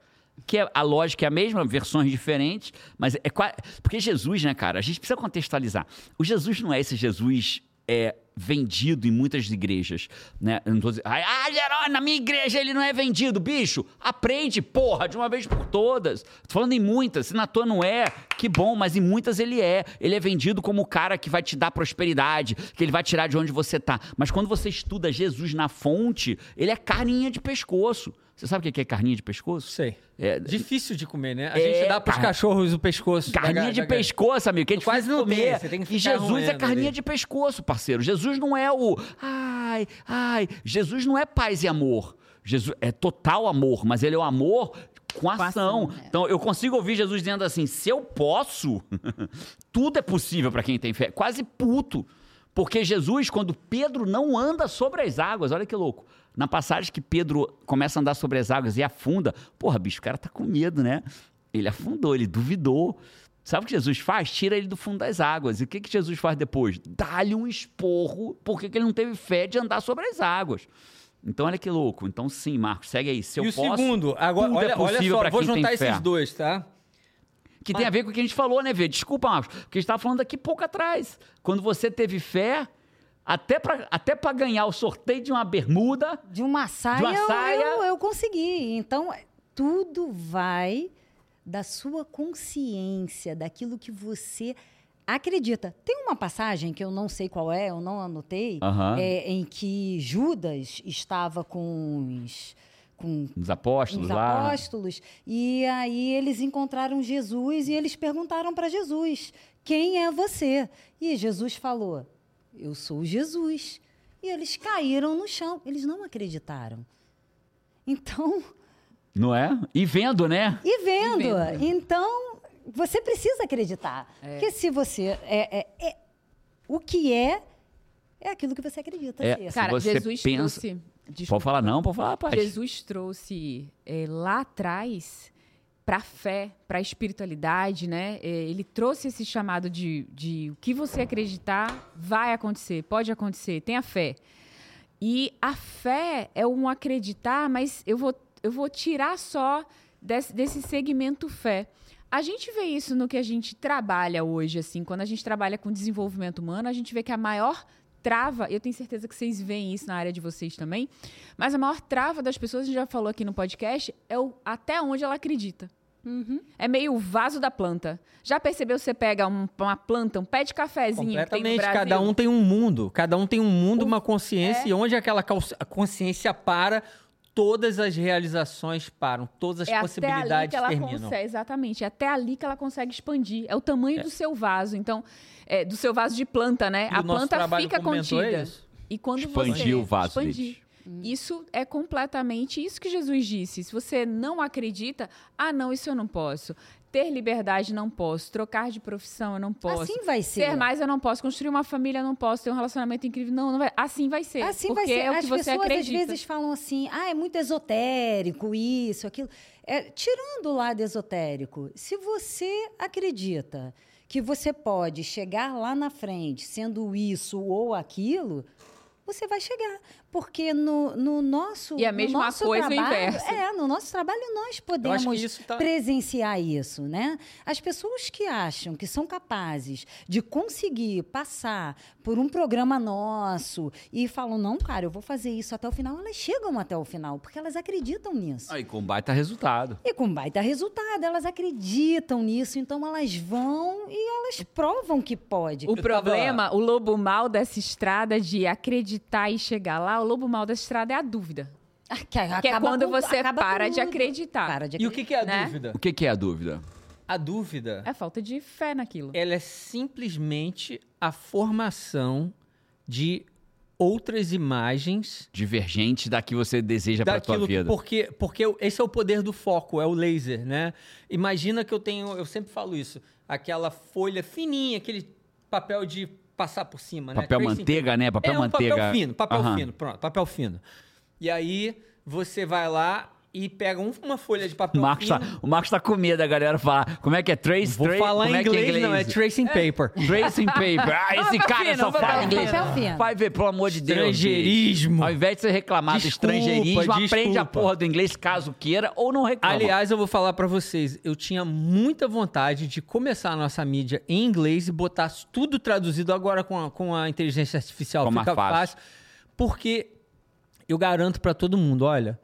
Que é- a lógica é a mesma, versões diferentes, mas é qua- porque Jesus, né, cara? A gente precisa contextualizar. O Jesus não é esse Jesus é vendido em muitas igrejas, né? Eu não tô dizendo, "Ai, ah, na minha igreja ele não é vendido, bicho. Aprende, porra, de uma vez por todas. Tô falando em muitas, se na tua não é, que bom, mas em muitas ele é. Ele é vendido como o cara que vai te dar prosperidade, que ele vai tirar de onde você tá. Mas quando você estuda Jesus na fonte, ele é carninha de pescoço. Você sabe o que é carninha de pescoço? Sei. É, Difícil de comer, né? A É, gente dá pros car- cachorros o pescoço. da Carninha ga- de da pescoço, amigo, que é Quase não comer. você tem que e Jesus é carninha ali. de pescoço, parceiro. Jesus não é o ai, ai. Jesus não é paz e amor. Jesus é total amor, mas ele é o amor com ação. ação, é. Então eu consigo ouvir Jesus dizendo assim: se eu posso, tudo é possível para quem tem fé. Quase puto. Porque Jesus, quando Pedro não anda sobre as águas, olha que louco. Na passagem que Pedro começa a andar sobre as águas e afunda, porra, bicho, o cara tá com medo, né? Ele afundou, ele duvidou. Sabe o que Jesus faz? Tira ele do fundo das águas. E o que, que Jesus faz depois? Dá-lhe um esporro, porque que ele não teve fé de andar sobre as águas. Então, olha que louco. Então, sim, Marcos, segue aí. Se eu e o posso, segundo, agora, olha, é olha só, pra vou juntar fé. esses dois, tá? Que tem a ver com o que a gente falou, né, Vê? Desculpa, Marcos, porque a gente estava falando aqui pouco atrás. Quando você teve fé, até para até pra ganhar o sorteio de uma bermuda, De uma saia, De uma eu- saia. Eu, eu consegui. Então, tudo vai da sua consciência, daquilo que você acredita. Tem uma passagem que eu não sei qual é, eu não anotei, é, em que Judas estava com os, com os apóstolos os lá. apóstolos e aí eles encontraram Jesus e eles perguntaram para Jesus: Quem é você? E Jesus falou: Eu sou Jesus. E eles caíram no chão. Eles não acreditaram. Então, Não é? E vendo, né? e vendo. E vendo. Então, você precisa acreditar. Porque se você. É, é- é- o que é, é aquilo que você acredita É, Cara, você Jesus pensa- trouxe. Desculpa. Pode falar não, pode falar, pai. Jesus trouxe é, lá atrás para a fé, para a espiritualidade, né? É, ele trouxe esse chamado de, de o que você acreditar vai acontecer, pode acontecer, tenha fé. E a fé é um acreditar, mas eu vou, eu vou tirar só desse, desse segmento fé. A gente vê isso no que a gente trabalha hoje, assim, quando a gente trabalha com desenvolvimento humano, a gente vê que a maior trava, eu tenho certeza que vocês veem isso na área de vocês também, mas a maior trava das pessoas, a gente já falou aqui no podcast, é o até onde ela acredita. É meio o vaso da planta. Já percebeu você pega um- uma planta, um pé de cafezinho que tem no Completamente. Cada um tem um mundo. Cada um tem um mundo, O- uma consciência. é. E onde aquela consciência para, todas as realizações param. Todas as é até ali possibilidades que ela terminam. consegue, exatamente, é até ali que ela consegue expandir. É o tamanho do seu vaso, então, é, do seu vaso de planta, né? E a planta fica é contida. E quando Expandir você o vaso expandir. deles. Isso é completamente isso que Jesus disse. Se você não acredita, ah, não, isso eu não posso. Ter liberdade não posso. Trocar de profissão eu não posso. Assim vai ser. Ser mais eu não posso. Construir uma família eu não posso. Ter um relacionamento incrível. Não, não vai. Assim vai ser. Assim porque vai ser. é o As que você pessoas acredita. às vezes falam assim, ah, é muito esotérico isso, aquilo. É, tirando o lado esotérico, se você acredita que você pode chegar lá na frente sendo isso ou aquilo, você vai chegar. Porque no, no nosso. E a no mesma nosso coisa o trabalho, inverso. É, no nosso trabalho nós podemos isso tá... presenciar isso, né? As pessoas que acham que são capazes de conseguir passar por um programa nosso e falam, não, cara, eu vou fazer isso até o final, elas chegam até o final, porque elas acreditam nisso. Aí, com baita resultado. E com baita resultado, elas acreditam nisso, então elas vão e elas provam que pode. O problema, o lobo mal dessa estrada de acreditar e chegar lá, o lobo mal dessa estrada é a dúvida. Ah, Que, Que é quando com- você acaba para de acreditar. Para de E o que, que é a Né? dúvida? O que, que é a dúvida? A dúvida, É falta de fé naquilo. ela é simplesmente a formação de outras imagens Divergente da que você deseja pra tua daquilo que- vida. porque porque esse é o poder do foco, é o laser, né? Imagina que eu tenho, eu sempre falo isso, aquela folha fininha, aquele papel de passar por cima, né? Papel manteiga, né? Papel é um manteiga. papel fino, papel Aham. fino, pronto, papel fino. E aí você vai lá e pega um- uma folha de papel O Marcos, tá, o Marcos tá com medo da galera falar. Como é que é? Trace, Vou trace, falar como em é que é inglês, não, é tracing paper. Tracing paper. Ah, esse Papel cara fino, só fala inglês. Vai ver, pelo amor de Deus. Estrangeirismo. Ao invés de você reclamar do Desculpa, estrangeirismo, aprende a desculpa. porra do inglês caso queira ou não reclama. Aliás, eu vou falar pra vocês, eu tinha muita vontade de começar a nossa mídia em inglês e botar tudo traduzido agora com a, com a inteligência artificial. Fica mais Fica fácil. fácil. Porque eu garanto pra todo mundo, olha,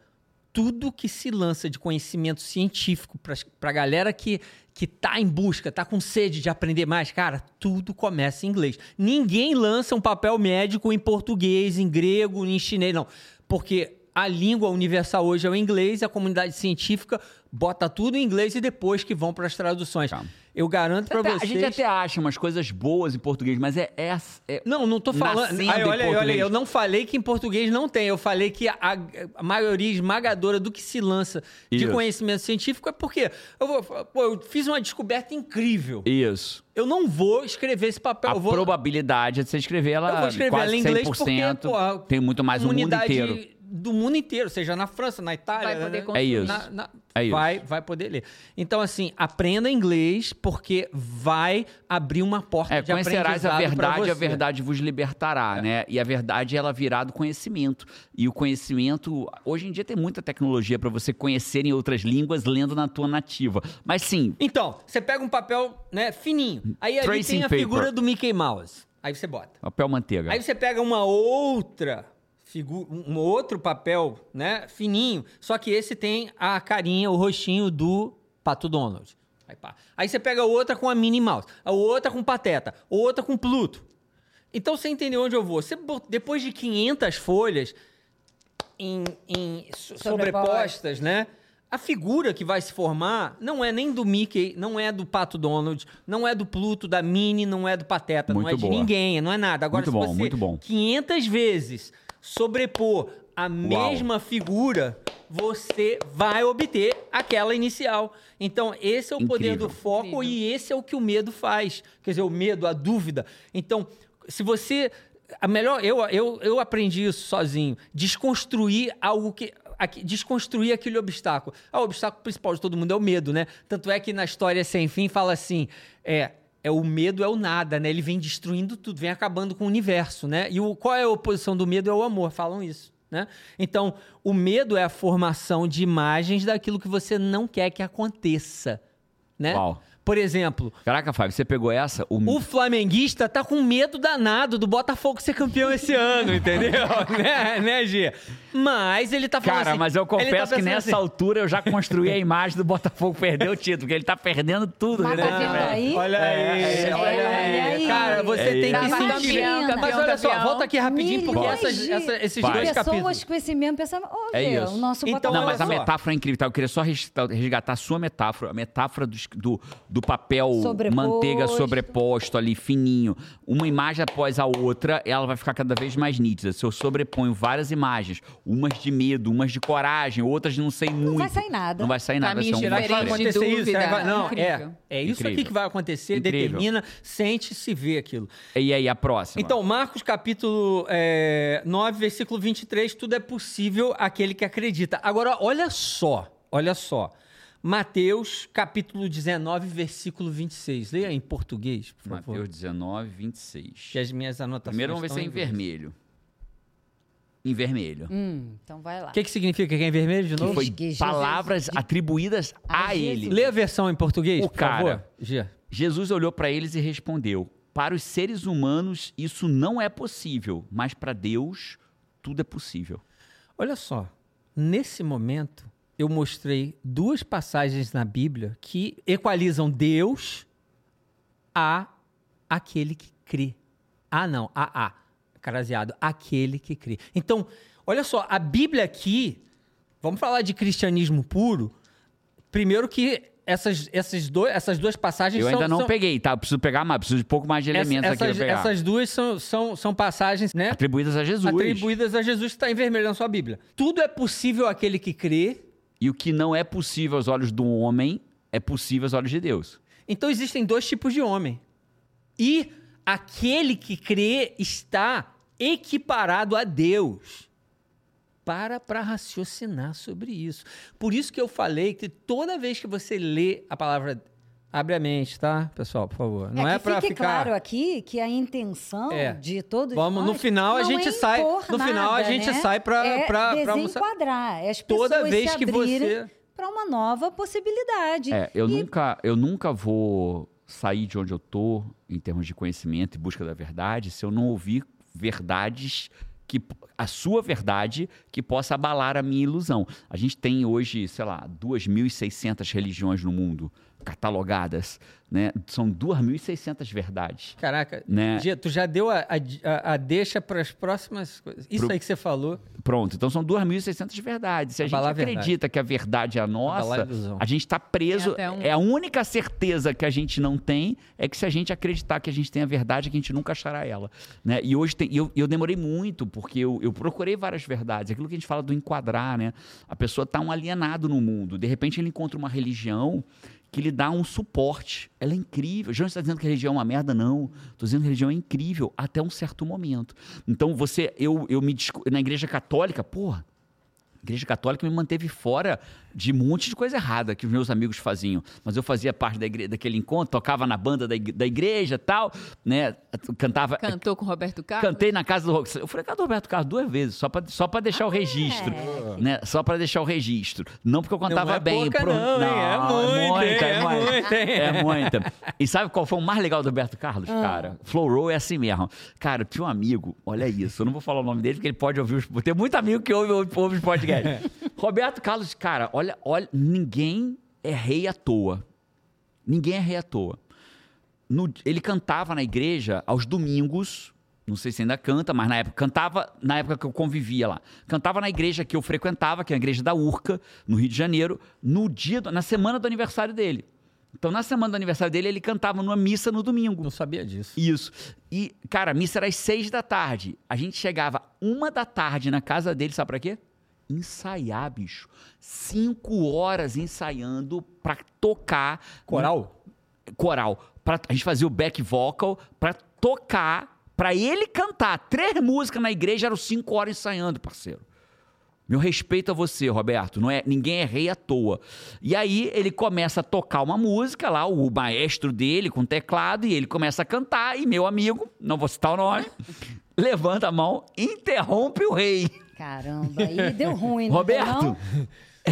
tudo que se lança de conhecimento científico pra, pra galera que, que tá em busca, tá com sede de aprender mais, cara, tudo começa em inglês. Ninguém lança um papel médico em português, em grego, em chinês, não. Porque a língua universal hoje é o inglês, a comunidade científica bota tudo em inglês e depois que vão para as traduções. Tá. Eu garanto para vocês. A gente até acha umas coisas boas em português, mas é. é, é- Não, não tô falando. Olha, aí, olha, aí, eu não falei que em português não tem. Eu falei que a, a maioria esmagadora do que se lança de Isso. conhecimento científico é porque eu, vou, pô, eu fiz uma descoberta incrível. Isso. Eu não vou escrever esse papel. A eu vou, probabilidade de você escrever ela Eu vou escrever quase ela em inglês 100%. porque, pô, tem muito mais no mundo inteiro. Do mundo inteiro, seja na França, na Itália. Vai poder né? consumir. É isso. Na- na- É isso. Vai, vai poder ler. Então, assim, aprenda inglês porque vai abrir uma porta É, de conhecerás a verdade, a verdade vos libertará, né? E a verdade, ela virá do conhecimento. E o conhecimento, hoje em dia tem muita tecnologia para você conhecer em outras línguas lendo na tua nativa. Mas sim, Então, você pega um papel né, fininho. Aí ali tem a paper. figura do Mickey Mouse. Aí você bota. papel manteiga. Aí você pega uma outra um outro papel, né, fininho, só que esse tem a carinha, o rostinho do Pato Donald. Aí, pá. Aí você pega outra com a Minnie Mouse, a outra com Pateta, outra com Pluto. Então você entendeu onde eu vou. Você, depois de 500 folhas em, em so- sobrepostas, né? A figura que vai se formar não é nem do Mickey, não é do Pato Donald, não é do Pluto, da Minnie, não é do Pateta, não Muito é de boa. ninguém, não é nada. Agora, Muito se bom, você muito bom. 500 vezes sobrepor a mesma figura, você vai obter aquela inicial. Então, esse é o poder Incrível. do foco Incrível. e esse é o que o medo faz. Quer dizer, o medo, a dúvida. Então, se você. A melhor. Eu, eu, eu aprendi isso sozinho. Desconstruir algo que. aqui- Desconstruir aquele obstáculo. Ah, o obstáculo principal de todo mundo é o medo, né? Tanto é que na história sem fim fala assim: é. É o medo é o nada, né? Ele vem destruindo tudo, vem acabando com o universo, né? E o, qual é a oposição do medo? É o amor, falam isso. Né? Então, o medo é a formação de imagens daquilo que você não quer que aconteça. Né? Uau. Por exemplo, Caraca, Fábio, você pegou essa? O, o flamenguista tá com medo danado do Botafogo ser campeão esse ano, entendeu? né, né, Gia? Mas ele tá falando Cara, assim, mas eu tá confesso que pensando nessa assim, altura eu já construí a imagem do Botafogo perder o título, porque ele tá perdendo tudo. Mas né, tá vendo velho? aí? Olha aí, É, olha é, aí. é, Cara, você é, tem é. que Tá sentir. Mas campeão, olha só, volta aqui rapidinho, porque essas, essa- esses de dois pessoas capítulos. com esse mesmo pensamento. Ô, É Gê, isso. o nosso Então, Não, Botafogo- mas a Olha metáfora é incrível. Tá? Eu queria só res- resgatar a sua metáfora. A metáfora do, do, do papel Sobreposto. manteiga sobreposto ali, fininho. Uma imagem após a outra, ela vai ficar cada vez mais nítida. Se eu sobreponho várias imagens, umas de medo, umas de coragem, outras de não sei muito. vai sair nada. Não vai sair nada. Vai um que vai de acontecer isso? Que vai-. Não, é. Incrível. É isso aqui Incrível. que vai acontecer, Incrível. determina, sente, se vê aquilo. E aí, a próxima? Então, Marcos capítulo é, 9, versículo 23, tudo é possível aquele que acredita. Agora, olha só, olha só. Mateus capítulo 19, versículo 26. Leia em português, por favor. Mateus 19, 26. Que as minhas anotações Primeiro vamos ver se é em vermelho. Em vermelho. Hum, então vai lá. O que, que significa que é em vermelho de Que novo? foi que Jesus- palavras atribuídas a a ele. Lê a versão em português, O por cara. favor. Gia. Jesus olhou para eles e respondeu: Para os seres humanos isso não é possível, mas para Deus tudo é possível. Olha só, nesse momento eu mostrei duas passagens na Bíblia que equalizam Deus a aquele que crê. Ah, não, a a craseado, aquele que crê. Então, olha só, a Bíblia aqui, vamos falar de cristianismo puro. Primeiro que essas, essas, dois, essas duas passagens Eu são, ainda não são- peguei, tá? Eu preciso pegar mais, preciso de pouco mais de essa- elementos aqui essas, essas duas são, são, são passagens, né? Atribuídas a Jesus. Atribuídas a Jesus, que está em vermelho na sua Bíblia. Tudo é possível àquele que crê, E o que não é possível aos olhos do homem é possível aos olhos de Deus. Então existem dois tipos de homem. E aquele que crê está equiparado a Deus. Para para raciocinar sobre isso. Por isso que eu falei que toda vez que você lê a palavra abre a mente, tá, pessoal, por favor. Não é, que para fique ficar claro aqui que a intenção É. de todos Vamos, nós no final a gente é sai- no final a gente né? sai pra- é almoçar. desenquadrar, é as pessoas toda vez se que você para uma nova possibilidade. É, eu, E- nunca, eu nunca vou sair de onde eu tô em termos de conhecimento e busca da verdade se eu não ouvir verdades que a sua verdade que possa abalar a minha ilusão. A gente tem hoje, sei lá, 2.600 religiões no mundo catalogadas, né? São 2.600 verdades, Caraca, né? Gia, tu já deu a, a, a deixa para as próximas coisas. Isso Pro- aí que você falou. Pronto, então são 2.600 verdades. Se a gente a verdade. acredita que a verdade é a nossa, a gente está preso. Até um- É a única certeza que a gente não tem é que se a gente acreditar que a gente tem a verdade, que a gente nunca achará ela. Né? E hoje tem, eu, eu demorei muito, porque eu, eu procurei várias verdades. Aquilo que a gente fala do enquadrar, né? A pessoa está um alienado no mundo. De repente ele encontra uma religião que lhe dá um suporte. Ela é incrível. Já não está dizendo que a religião é uma merda, não. Estou dizendo que a religião é incrível até um certo momento. Então, você, eu, eu me na igreja católica, porra, a igreja católica me manteve fora de um monte de coisa errada que os meus amigos faziam. Mas eu fazia parte da igre- daquele encontro, tocava na banda da, ig- da igreja e tal, né? Cantava. Cantou com o Roberto Carlos? Cantei na casa do Ro- Eu fui na casa do Roberto Carlos duas vezes, só pra, só pra deixar o registro. Né? Só pra deixar o registro. Não porque eu cantava não é bem. pouca pro- não? É muito, hein? muita, É muita, hein? é muita. E sabe qual foi o mais legal do Roberto Carlos, Ah. cara? Flow Roll é assim mesmo. Cara, tinha um amigo, olha isso, eu não vou falar o nome dele porque ele pode ouvir os. Tem muito amigo que ouve, ouve, ouve os podcasts. Roberto Carlos, cara, olha, olha, ninguém é rei à toa. Ninguém é rei à toa. No- ele cantava na igreja aos domingos. Não sei se ainda canta, mas na época cantava, na época que eu convivia lá. Cantava na igreja que eu frequentava, que é a igreja da Urca, no Rio de Janeiro, no dia, na semana do aniversário dele. Então, na semana do aniversário dele, ele cantava numa missa no domingo. Não sabia disso. Isso. E, cara, a missa era às seis da tarde. A gente chegava uma da tarde na casa dele, sabe pra quê? Ensaiar, bicho. Cinco horas ensaiando pra tocar. Coral? Coral. Pra, a gente fazia o back vocal pra tocar, pra ele cantar. Três músicas na igreja eram cinco horas ensaiando, parceiro. Meu respeito a você, Roberto. Não é, ninguém é rei à toa. E aí ele começa a tocar uma música lá, o maestro dele com teclado, e ele começa a cantar. E meu amigo, não vou citar o nome, levanta a mão, interrompe o rei. Caramba, aí deu ruim, não Roberto, deu,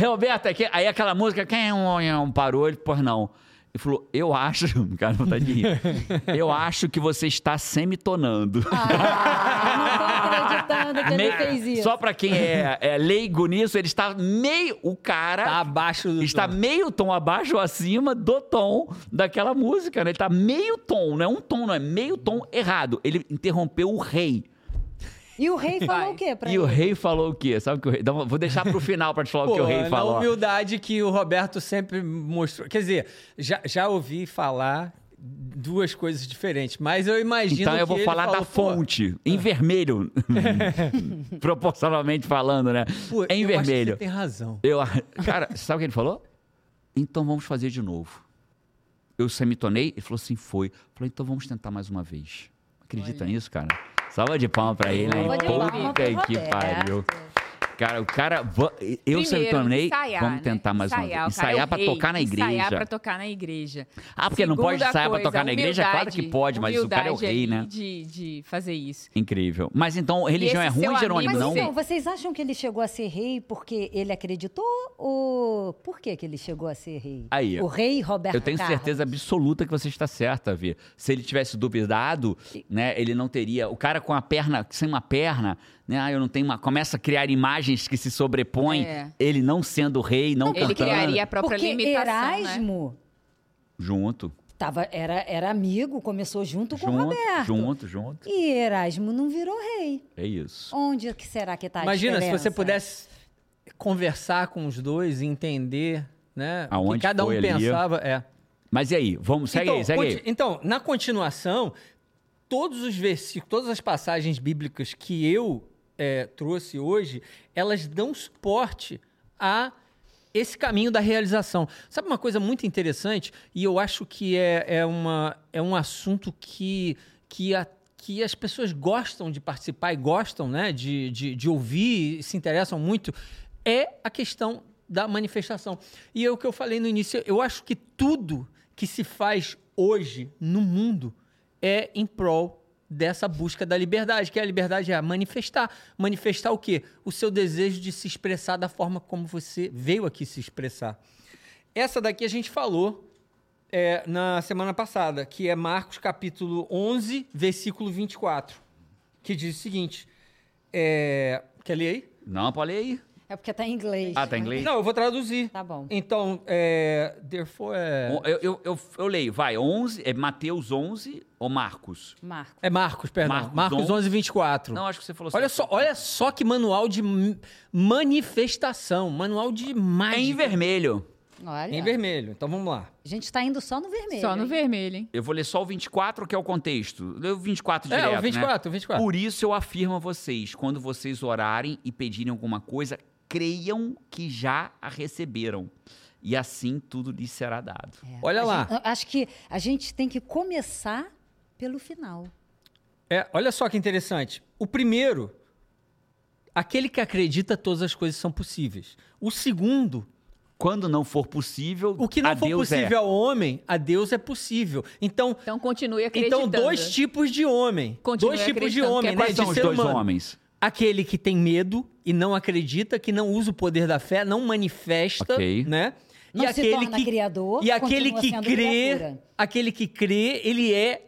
não? Roberto, aqui- aí aquela música, quem é um parou, ele, pois não. Ele falou, eu acho, cara, não tá de rir. Eu acho que você está semitonando. Ah, não tô acreditando que ele Meio- fez isso. Só pra quem é, é leigo nisso, ele está meio. O cara Tá abaixo do. está tom. meio tom abaixo ou acima do tom daquela música, né? Ele tá meio tom, não é um tom, não é meio tom errado. Ele interrompeu o rei. E o rei falou Vai. o quê pra E ele? o rei falou o quê? Sabe o que o rei. Então, vou deixar pro final pra te falar o que o Pô, rei na falou. humildade que o Roberto sempre mostrou. Quer dizer, já, já ouvi falar duas coisas diferentes, mas eu imagino Então eu vou falar da falou, pô, fonte, em vermelho. Proporcionalmente falando, né? pô, em eu acho que vermelho. você tem razão. Eu, cara, sabe o que ele falou? Então vamos fazer de novo. Eu semitonei, ele falou assim, foi. Falei, então vamos tentar mais uma vez. Acredita nisso, cara? Salva de palma pra ele, hein? Puta que pariu. Cara, o cara. Eu Primeiro, semitonei, ensaiar, vamos né? tentar mais uma vez. Ensaiar, o cara é Ensaiar pra rei, tocar na igreja. Ensaiar pra tocar na igreja. Ah, porque não pode Segunda ensaiar pra tocar na igreja? Claro que pode, mas o cara é o rei, né? De, de fazer isso. Incrível. Mas então, religião é ruim, Jerônimo? Não? Mas então, vocês acham que ele chegou a ser rei porque ele acreditou? Ou por que, que ele chegou a ser rei? Aí, o rei Roberto Eu tenho Carlos. certeza absoluta que você está certa, Vi. Se ele tivesse duvidado, né, ele não teria. O cara com a perna, sem uma perna, né, ah, eu não tenho uma. Começa a criar imagens que se sobrepõem, É. ele não sendo rei, não Ele cantando. criaria a própria Porque limitação, né? Erasmo Junto, tava, era, era amigo, começou junto, com o junto, Roberto. junto, junto. E Erasmo não virou rei. É isso. Onde que será que está a Imagina se você pudesse conversar com os dois e entender, né? o Aonde que cada um ali. pensava. É. Mas e aí? Vamos, segue então, aí, segue conti- aí. então, na continuação, todos os versículos, todas as passagens bíblicas que eu é, trouxe hoje, elas dão suporte a esse caminho da realização. Sabe uma coisa muito interessante? E eu acho que é, é, uma, é um assunto que, que, a- que as pessoas gostam de participar e gostam né, de, de, de ouvir se interessam muito, é a questão da manifestação. E é o que eu falei no início, eu acho que tudo que se faz hoje no mundo é em prol dessa busca da liberdade, que a liberdade é manifestar. Manifestar o quê? O seu desejo de se expressar da forma como você veio aqui se expressar. Essa daqui a gente falou é, na semana passada, que é Marcos capítulo 11, versículo 24, que diz o seguinte, é... quer ler aí? Não, pode ler aí. É porque tá em inglês. Ah, tá em inglês? Não, eu vou traduzir. Tá bom. Então, é, therefore, é, Eu, eu, eu, eu leio, vai, 11, é Mateus 11 ou Marcos? Marco. é Marcos, perdão. Marcos Marcos, 11, 11, 24. Não, acho que você falou Olha certo. só, olha só que manual de manifestação, manual de É mágica. em vermelho. Olha, Em vermelho. Então vamos lá. a gente tá indo só no vermelho. Só no hein? vermelho, hein? Eu vou ler só o 24, que é o contexto. Lê o 24 É, direto, o 24, o né? 24. Por isso eu afirmo a vocês, quando vocês orarem e pedirem alguma coisa, creiam que já a receberam. E assim tudo lhes será dado. É. Olha A lá. gente- acho que a gente tem que começar pelo final. É, olha só que interessante. O primeiro, aquele que acredita todas as coisas são possíveis. O segundo, Quando não for possível, o que não a for Deus possível é. ao homem, a Deus é possível. Então, Então continue acreditando. então dois tipos de homem. Continue dois tipos de homem, é né? Quais De são os ser dois humano. homens? Aquele que tem medo e não acredita, que não usa o poder da fé, não manifesta, Ok. né? Não e se aquele torna que criador, e aquele que crê, criatura. aquele que crê, ele é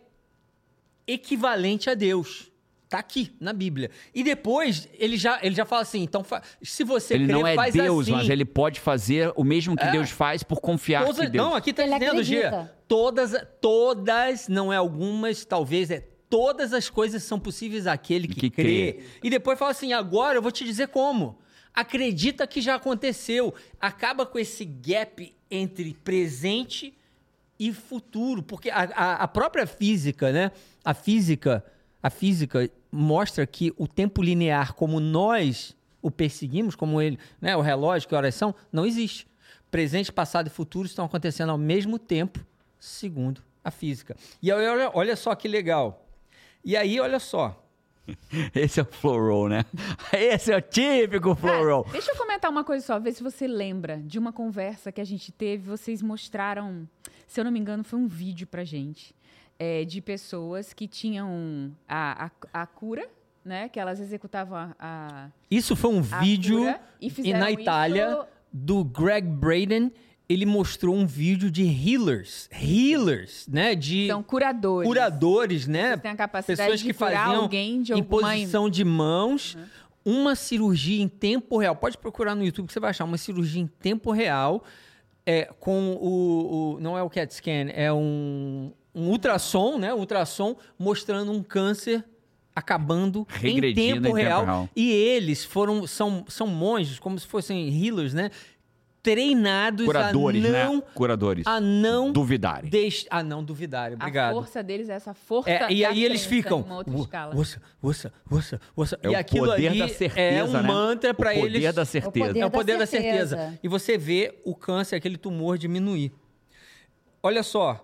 equivalente a Deus. Tá aqui na Bíblia. E depois ele já ele já fala assim, então fa- se você Ele crê, não é faz Deus, assim. mas ele pode fazer o mesmo que É. Deus faz por confiar que Deus... Não, aqui tá Ele dizendo, acredita. todas, todas, não é algumas, talvez é todas as coisas são possíveis àquele que, Que crê. crê. E depois fala assim, agora eu vou te dizer como. Acredita que já aconteceu. Acaba com esse gap entre presente e futuro, porque a, a- a própria física, né? A física, a física mostra que o tempo linear, como nós o perseguimos, como ele, né? O relógio, que horas são, não existe. Presente, passado e futuro estão acontecendo ao mesmo tempo, segundo a física. E olha, olha só que legal. E aí, olha só. Esse é o flow roll, né? Esse é o típico flow Ah, roll. deixa eu comentar uma coisa só, ver se você lembra de uma conversa que a gente teve. Vocês mostraram, se eu não me engano, foi um vídeo pra gente. é, de pessoas que tinham a, a, a cura, né? Que elas executavam a, a, Isso foi um vídeo cura e na Itália isso- do Greg Braden. Ele mostrou um vídeo de healers, healers, né? De São curadores. curadores, né? Eles têm a capacidade Pessoas de que curar faziam alguém de alguma... imposição de mãos, uma cirurgia em tempo real. Pode procurar no YouTube que você vai achar uma cirurgia em tempo real é, com o, o- não é o CAT scan, é um, um ultrassom, né? Um ultrassom mostrando um câncer acabando em Regredindo em tempo tempo real. real. E eles foram são, são monges, como se fossem healers, né? Treinados Curadores, a não né? Curadores. a não Duvidarem. deix- a não duvidarem. Obrigado. A força deles é essa força É, e aí eles ficam. Em uma outra "Wo- escala. Wossa, wossa, wossa, wossa. É e o aquilo poder ali da é certeza, um né? mantra para O poder eles. da certeza. É o poder da da certeza. E você vê o câncer, aquele tumor diminuir. Olha só.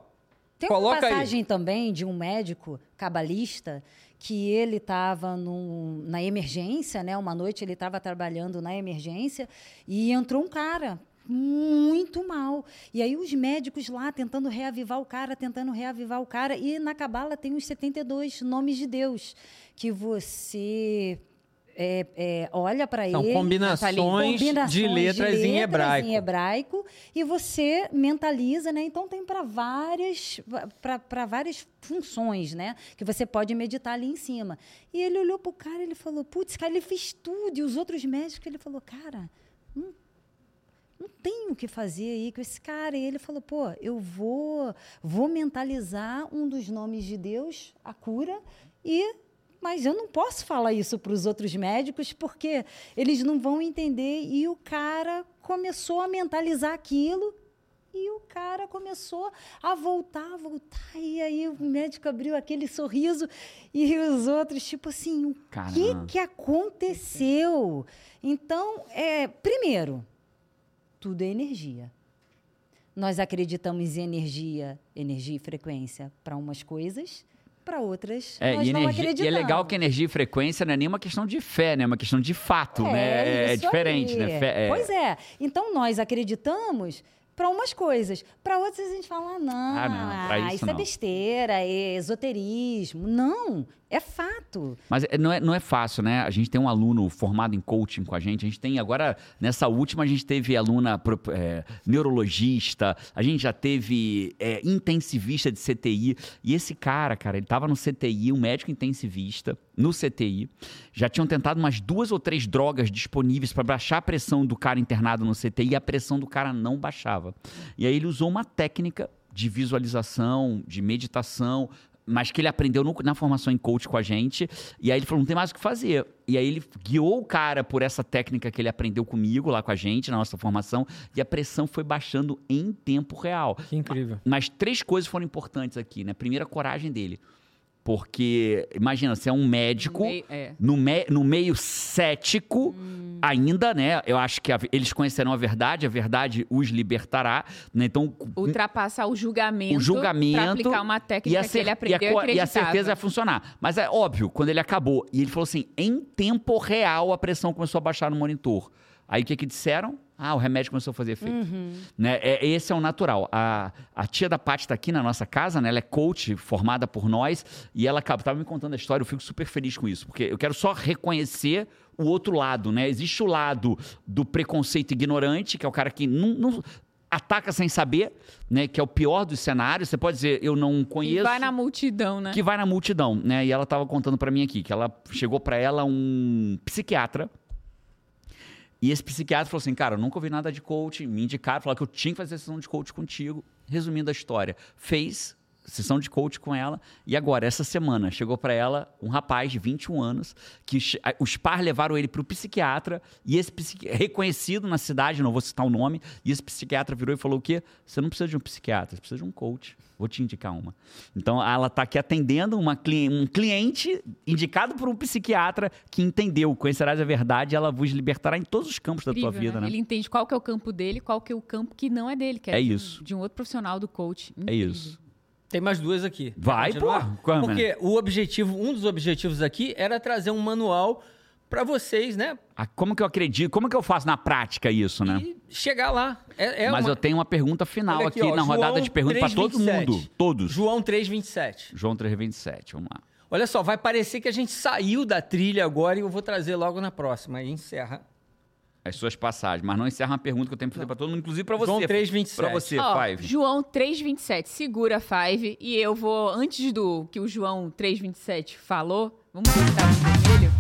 Tem Coloca uma aí. passagem também de um médico cabalista que ele estava na emergência, né? Uma noite ele estava trabalhando na emergência e entrou um cara muito mal. E aí os médicos lá tentando reavivar o cara, tentando reavivar o cara. E na cabala tem os 72 nomes de Deus que você é, é, olha para São ele. combinações, combinações de letras em hebraico. em hebraico e você mentaliza, né? Então tem para várias para várias funções, né? Que você pode meditar ali em cima. E ele olhou pro cara, e ele falou: "Putz, cara, ele fez tudo". E os outros médicos, ele falou: "Cara, não tem o que fazer aí com esse cara. E ele falou: pô, eu vou, vou mentalizar um dos nomes de Deus, a cura, e. Mas eu não posso falar isso para os outros médicos porque eles não vão entender. E o cara começou a mentalizar aquilo e o cara começou a voltar, a voltar. E aí o médico abriu aquele sorriso e os outros, tipo assim, o que, que aconteceu? Então, é, primeiro, tudo é energia. Nós acreditamos em energia, energia e frequência para umas coisas, para outras É, nós e, não energia- acreditamos. e é legal que energia e frequência não é nenhuma questão de fé, né? É uma questão de fato, né? É, é diferente, aí. né? Fé- é- Pois é. Então nós acreditamos para umas coisas, para outras a gente fala, ah, não, Ah, não, pra isso isso, é não." besteira, é esoterismo. Não, é fato. Mas é- não é, não é fácil, né? A gente tem um aluno formado em coaching com a gente. A gente tem agora, nessa última, a gente teve aluna é, neurologista, a gente já teve é, intensivista de CTI. E esse cara, cara, ele tava no CTI, um médico intensivista, no CTI. Já tinham tentado umas duas ou três drogas disponíveis para baixar a pressão do cara internado no CTI e a pressão do cara não baixava. E aí ele usou uma técnica de visualização, de meditação, mas que ele aprendeu no- na formação em coach com a gente. E aí ele falou: não tem mais o que fazer. E aí ele guiou o cara por essa técnica que ele aprendeu comigo lá com a gente, na nossa formação, e a pressão foi baixando em tempo real. Que incrível. Mas três coisas foram importantes aqui, né? Primeiro, a coragem dele. Porque, imagina, você é um médico. No meio- é. No, me- no meio cético, ainda, né? Eu acho que a- eles conhecerão a verdade, a verdade os libertará. Né? Então, Ultrapassar o julgamento, o julgamento pra aplicar uma técnica e a, que ele e a aprendeu e, e a certeza vai funcionar. Mas é óbvio, quando ele acabou, e ele falou assim: em tempo real a pressão começou a baixar no monitor. Aí o que que disseram? Ah, o remédio começou a fazer efeito. Né? É, esse é o natural. A, a tia da Paty está aqui na nossa casa, né? ela é coach formada por nós, e ela estava me contando a história, eu fico super feliz com isso, porque eu quero só reconhecer o outro lado, né? Existe o lado do preconceito ignorante, que é o cara que não, não- ataca sem saber, né? Que é o pior dos cenários. Você pode dizer, eu não conheço. vai na multidão, né? Que vai na multidão, né? E ela estava contando para mim aqui que ela chegou para ela um psiquiatra. E esse psiquiatra falou assim: Cara, eu nunca ouvi nada de coaching. Me indicaram, falaram que eu tinha que fazer sessão de coach contigo. Resumindo a história, fez sessão de coach com ela. E agora, essa semana, chegou para ela um rapaz de 21 anos, que os pais levaram ele para o psiquiatra. E esse psiquiatra, reconhecido na cidade, não vou citar o nome, e esse psiquiatra virou e falou: O quê? Você não precisa de um psiquiatra, você precisa de um coach. Vou te indicar uma. Então, ela está aqui atendendo uma um cliente indicado por um psiquiatra que entendeu, conhecerás a verdade, ela vos libertará em todos os campos da tua Incrível, vida, né? Ele entende qual que é o campo dele, qual que é o campo que não é dele, que é, É de um- isso. de um outro profissional do coach. É Incrível. isso. Tem mais duas aqui. Vai, pô. É? Porque o objetivo, um dos objetivos aqui era trazer um manual para vocês, né? Ah, Como que eu acredito? Como que eu faço na prática isso, né? E chegar lá. É, é Mas uma- eu tenho uma pergunta final Olha aqui, ó, na rodada João de perguntas para todo 327. mundo. Todos. João 327. João 327, vamos lá. Olha só, vai parecer que a gente saiu da trilha agora e eu vou trazer logo na próxima. Aí encerra. As suas passagens, mas não encerra uma pergunta que eu tenho que fazer para todo mundo, inclusive para você. João 3:27. Para você, Ó, Five. João 327, segura Five. E eu vou, antes do que o João 327 falou, vamos botar o vermelho.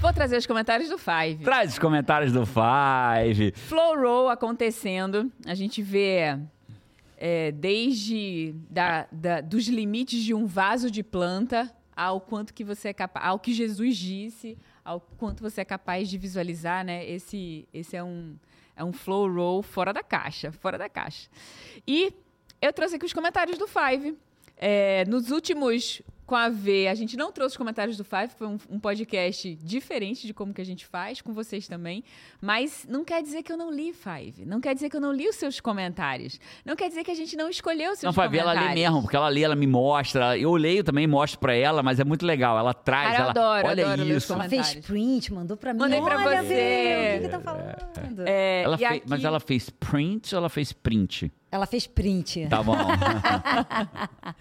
Vou trazer os comentários do Five. Traz os comentários do Five. Flow Roll acontecendo. A gente vê é, desde da, da- dos limites de um vaso de planta ao quanto que você é capaz, ao que Jesus disse, ao quanto você é capaz de visualizar, né? Esse, esse é um é um flow roll fora da caixa, fora da caixa. E eu trouxe aqui os comentários do Five. É, nos últimos com a V, a gente não trouxe os comentários do Five, foi um, um podcast diferente de como que a gente faz, com vocês também. Mas não quer dizer que eu não li Five. Não quer dizer que eu não li os seus comentários. Não quer dizer que a gente não escolheu os seus Não, Five, ela comentários. lê mesmo, porque ela lê, ela me mostra. Eu leio também, mostro pra ela, mas é muito legal. Ela traz, Cara, ela. adoro, olha adoro isso. Ela comentários. fez print, mandou pra mim. Mandei pra Olha, você. Vê, o que, que tá falando? É, Ela e fez- aqui- Mas ela fez print ou ela fez print? Ela fez print. Tá bom.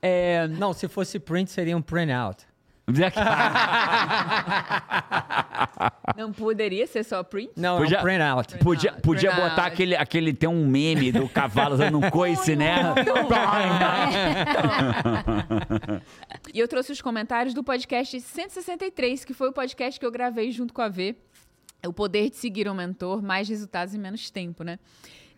é, Não, se fosse print, seria um print out. não poderia ser só print? Não, é Podia- um print out. Podia, Print podia out. botar aquele, aquele. Tem um meme do cavalo usando um coice, né? E eu trouxe os comentários do podcast 163, que foi o podcast que eu gravei junto com a V. O poder de seguir um mentor, mais resultados em menos tempo, né?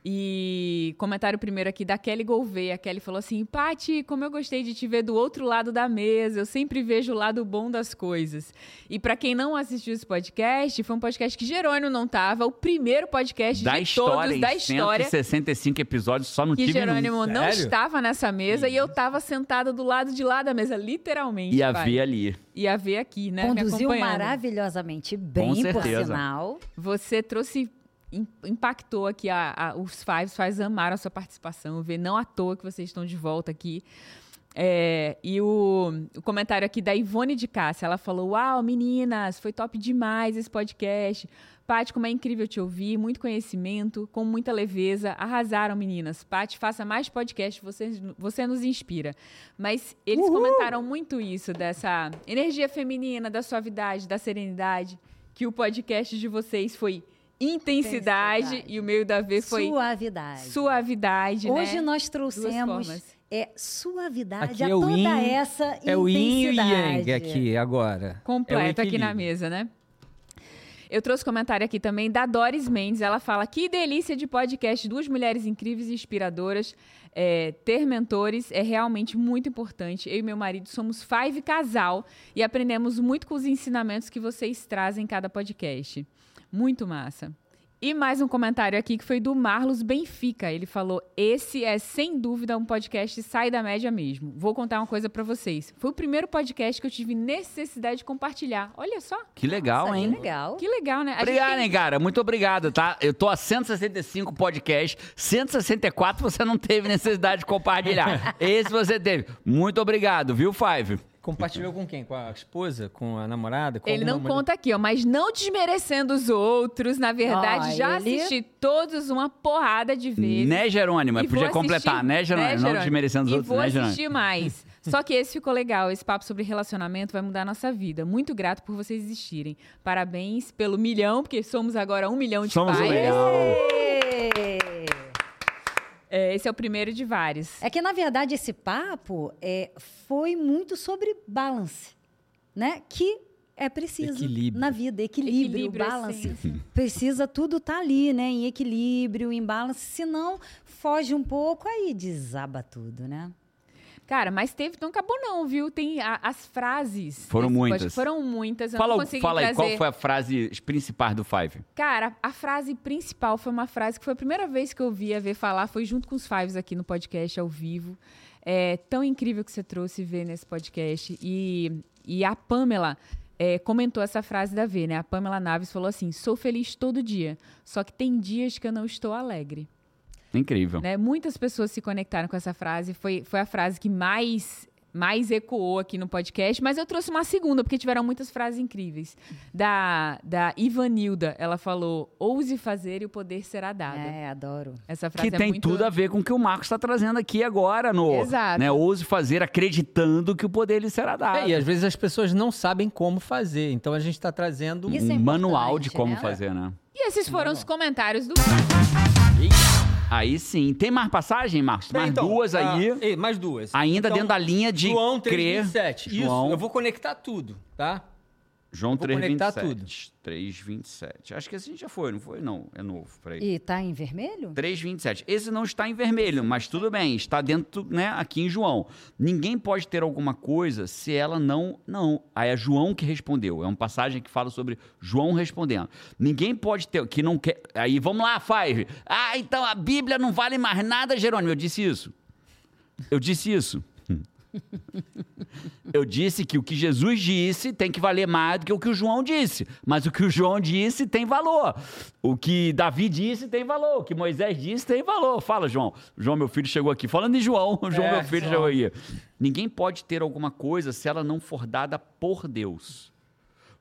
E comentário primeiro aqui da Kelly Gouveia. A Kelly falou assim: Pati, como eu gostei de te ver do outro lado da mesa, eu sempre vejo o lado bom das coisas. E pra quem não assistiu esse podcast, foi um podcast que Jerônimo não tava, o primeiro podcast Da de história, todos da história. 165 episódios, só no Que time Jerônimo não Sério? estava nessa mesa e eu estava sentada do lado de lá da mesa, literalmente. E a pai. ver ali. E a ver aqui, né? Conduziu maravilhosamente bem, por sinal. Você trouxe. Im- Impactou aqui a, a- os Fives, Fives amaram a sua participação. Vê, não à toa que vocês estão de volta aqui. É, e o, o comentário aqui da Ivone de Cássia, ela falou: Uau, meninas, foi top demais esse podcast. Paty, como é incrível te ouvir, muito conhecimento, com muita leveza. Arrasaram, meninas. Paty, faça mais podcast, você, você nos inspira. Mas eles comentaram muito isso, dessa energia feminina, da suavidade, da serenidade, que o podcast de vocês foi intensidade, Intensidade. e o meio da V foi Suavidade. suavidade. Hoje né? nós trouxemos é, suavidade Aqui a é o toda yin, essa É o yin e o intensidade. yang aqui agora. completo É aqui na mesa, né? Eu trouxe comentário aqui também da Doris Mendes. Ela fala: que delícia de podcast, duas mulheres incríveis e inspiradoras. É, ter mentores é realmente muito importante. Eu e meu marido somos five casal e aprendemos muito com os ensinamentos que vocês trazem em cada podcast. Muito massa. E mais um comentário aqui que foi do Marlos Benfica. Ele falou: Esse é sem dúvida um podcast sai da média mesmo. Vou contar uma coisa pra vocês. Foi o primeiro podcast que eu tive necessidade de compartilhar. Olha só, Que legal, Nossa, que hein? legal. que legal, né? Obrigado, tem- hein, cara? Muito obrigado, tá? Eu tô a 165 podcasts, 164 você não teve necessidade de compartilhar. Esse você teve. Muito obrigado, viu, Five? Compartilhou com quem? Com a esposa? Com a namorada? Com Ele não mulher? conta aqui, ó, mas não desmerecendo os outros. Na verdade, Ah, já ele- assisti todos uma porrada de vezes. Né, Jerônimo? E Podia completar, assistir- né, Jerônimo? Não desmerecendo os e outros, vou né, Jerônimo? assistir mais. Só que esse ficou legal. Esse papo sobre relacionamento vai mudar a nossa vida. Muito grato por vocês existirem. Parabéns pelo milhão, porque somos agora um milhão de Somos um pais. milhão. É, esse é o primeiro de vários. É que, na verdade, esse papo é, foi muito sobre balance, né? Que é preciso Equilíbrio. na vida, equilíbrio, Equilíbrio, balance. essência. Precisa tudo estar ali, né? Em equilíbrio, em balance. Senão, foge um pouco, aí desaba tudo, né? Cara, mas teve, não acabou não, viu? Tem a- as frases. Foram muitas. podcast. Foram muitas. Fala, fala aí, qual foi a frase principal do Five? Cara, a frase principal foi uma frase que foi a primeira vez que eu ouvi a ver falar, foi junto com os Fives aqui no podcast, ao vivo. É tão incrível que você trouxe ver nesse podcast. E, e a Pamela é, comentou essa frase da V, né? A Pamela Naves falou assim: sou feliz todo dia, só que tem dias que eu não estou alegre. Incrível. né? Muitas pessoas se conectaram com essa frase. Foi, foi a frase que mais, mais ecoou aqui no podcast. Mas eu trouxe uma segunda, porque tiveram muitas frases incríveis. Da, da Ivanilda, ela falou: ouse fazer e o poder será dado. É, adoro. Essa frase Que é tem muito... tudo a ver com o que o Marcos está trazendo aqui agora no. Exato. Né, ouse fazer acreditando que o poder lhe será dado. É, e às vezes as pessoas não sabem como fazer. Então a gente está trazendo. Isso um é manual de importante, como né? fazer, né? E esses foram os comentários do. Aí sim. Tem mais passagem, Marcos? Mais Então, duas aí. ah, ei, mais duas. ainda Então, dentro da linha de João crer. 327. João, Isso, eu vou conectar tudo, tá? João vou conectar 327. 327. Acho que esse a gente já foi, não foi? Não, é novo. Peraí. E tá em vermelho? 327. Esse não está em vermelho, mas tudo bem, está dentro, né, aqui em João. Ninguém pode ter alguma coisa se ela não. Não. Aí é João que respondeu. É uma passagem que fala sobre João respondendo. Ninguém pode ter. Que não quer. Aí vamos lá, faz. Ah, então a Bíblia não vale mais nada, Jerônimo. Eu disse isso. Eu disse isso. Eu disse que o que Jesus disse tem que valer mais do que o que o João disse. Mas o que o João disse tem valor. O que Davi disse tem valor. O que Moisés disse tem valor. Fala, João. João, meu filho, chegou aqui. Falando em João, João, É, meu filho, João. chegou aí. Ninguém pode ter alguma coisa se ela não for dada por Deus.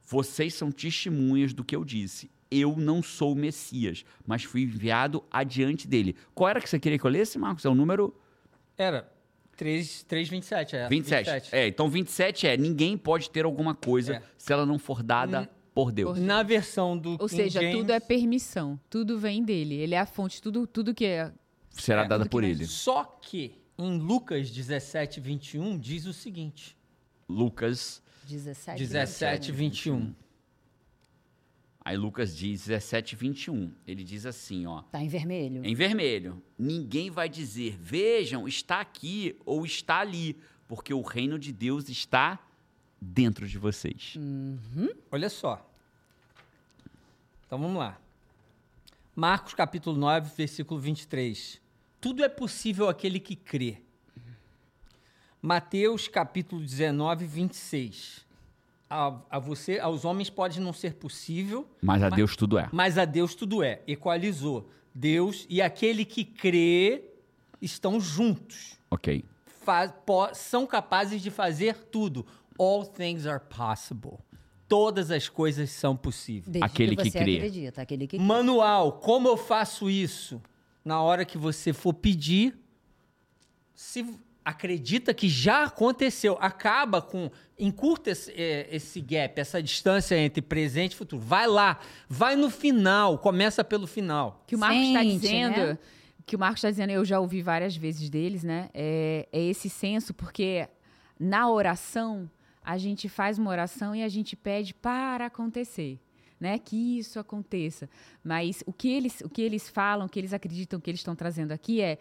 Vocês são testemunhas do que eu disse. Eu não sou o Messias, mas fui enviado adiante dele. Qual era que você queria que eu lesse, Marcos? É o número Era 3, 327, é. 27. É, então 27 é: ninguém pode ter alguma coisa É. se ela não for dada por Deus. Na versão do Ou King seja, James, tudo é permissão. Tudo vem dele. Ele é a fonte. Tudo, tudo que é. Será É, dada por ele. Só que em Lucas 17, 21 diz o seguinte: Lucas. 17. 17, 21. Aí Lucas diz 17, 21. Ele diz assim, ó. Tá em vermelho? Em vermelho. Ninguém vai dizer, vejam, está aqui ou está ali, porque o reino de Deus está dentro de vocês. Olha só. Então vamos lá. Marcos capítulo 9, versículo 23. Tudo é possível aquele que crê. Mateus capítulo 19, 26. A, a você, aos homens pode não ser possível, Mas a Mas- Deus tudo é. mas a Deus tudo é. Equalizou. Deus e aquele que crê estão juntos. Ok. Fa- po- são capazes de fazer tudo. All things are possible. Todas as coisas são possíveis. Desde Aquele que você crê. acredita, aquele que crê. Manual, como eu faço isso? Na hora que você for pedir, se acredita que já aconteceu, acaba com encurta esse, eh, esse gap, essa distância entre presente e futuro. Vai lá, vai no final, começa pelo final. que o Marcos está dizendo, né? que o Marcos está dizendo, eu já ouvi várias vezes deles, né? É, é esse senso, porque na oração a gente faz uma oração e a gente pede para acontecer. Né, que isso aconteça. Mas o que eles, o que eles falam, o que eles acreditam que eles estão trazendo aqui é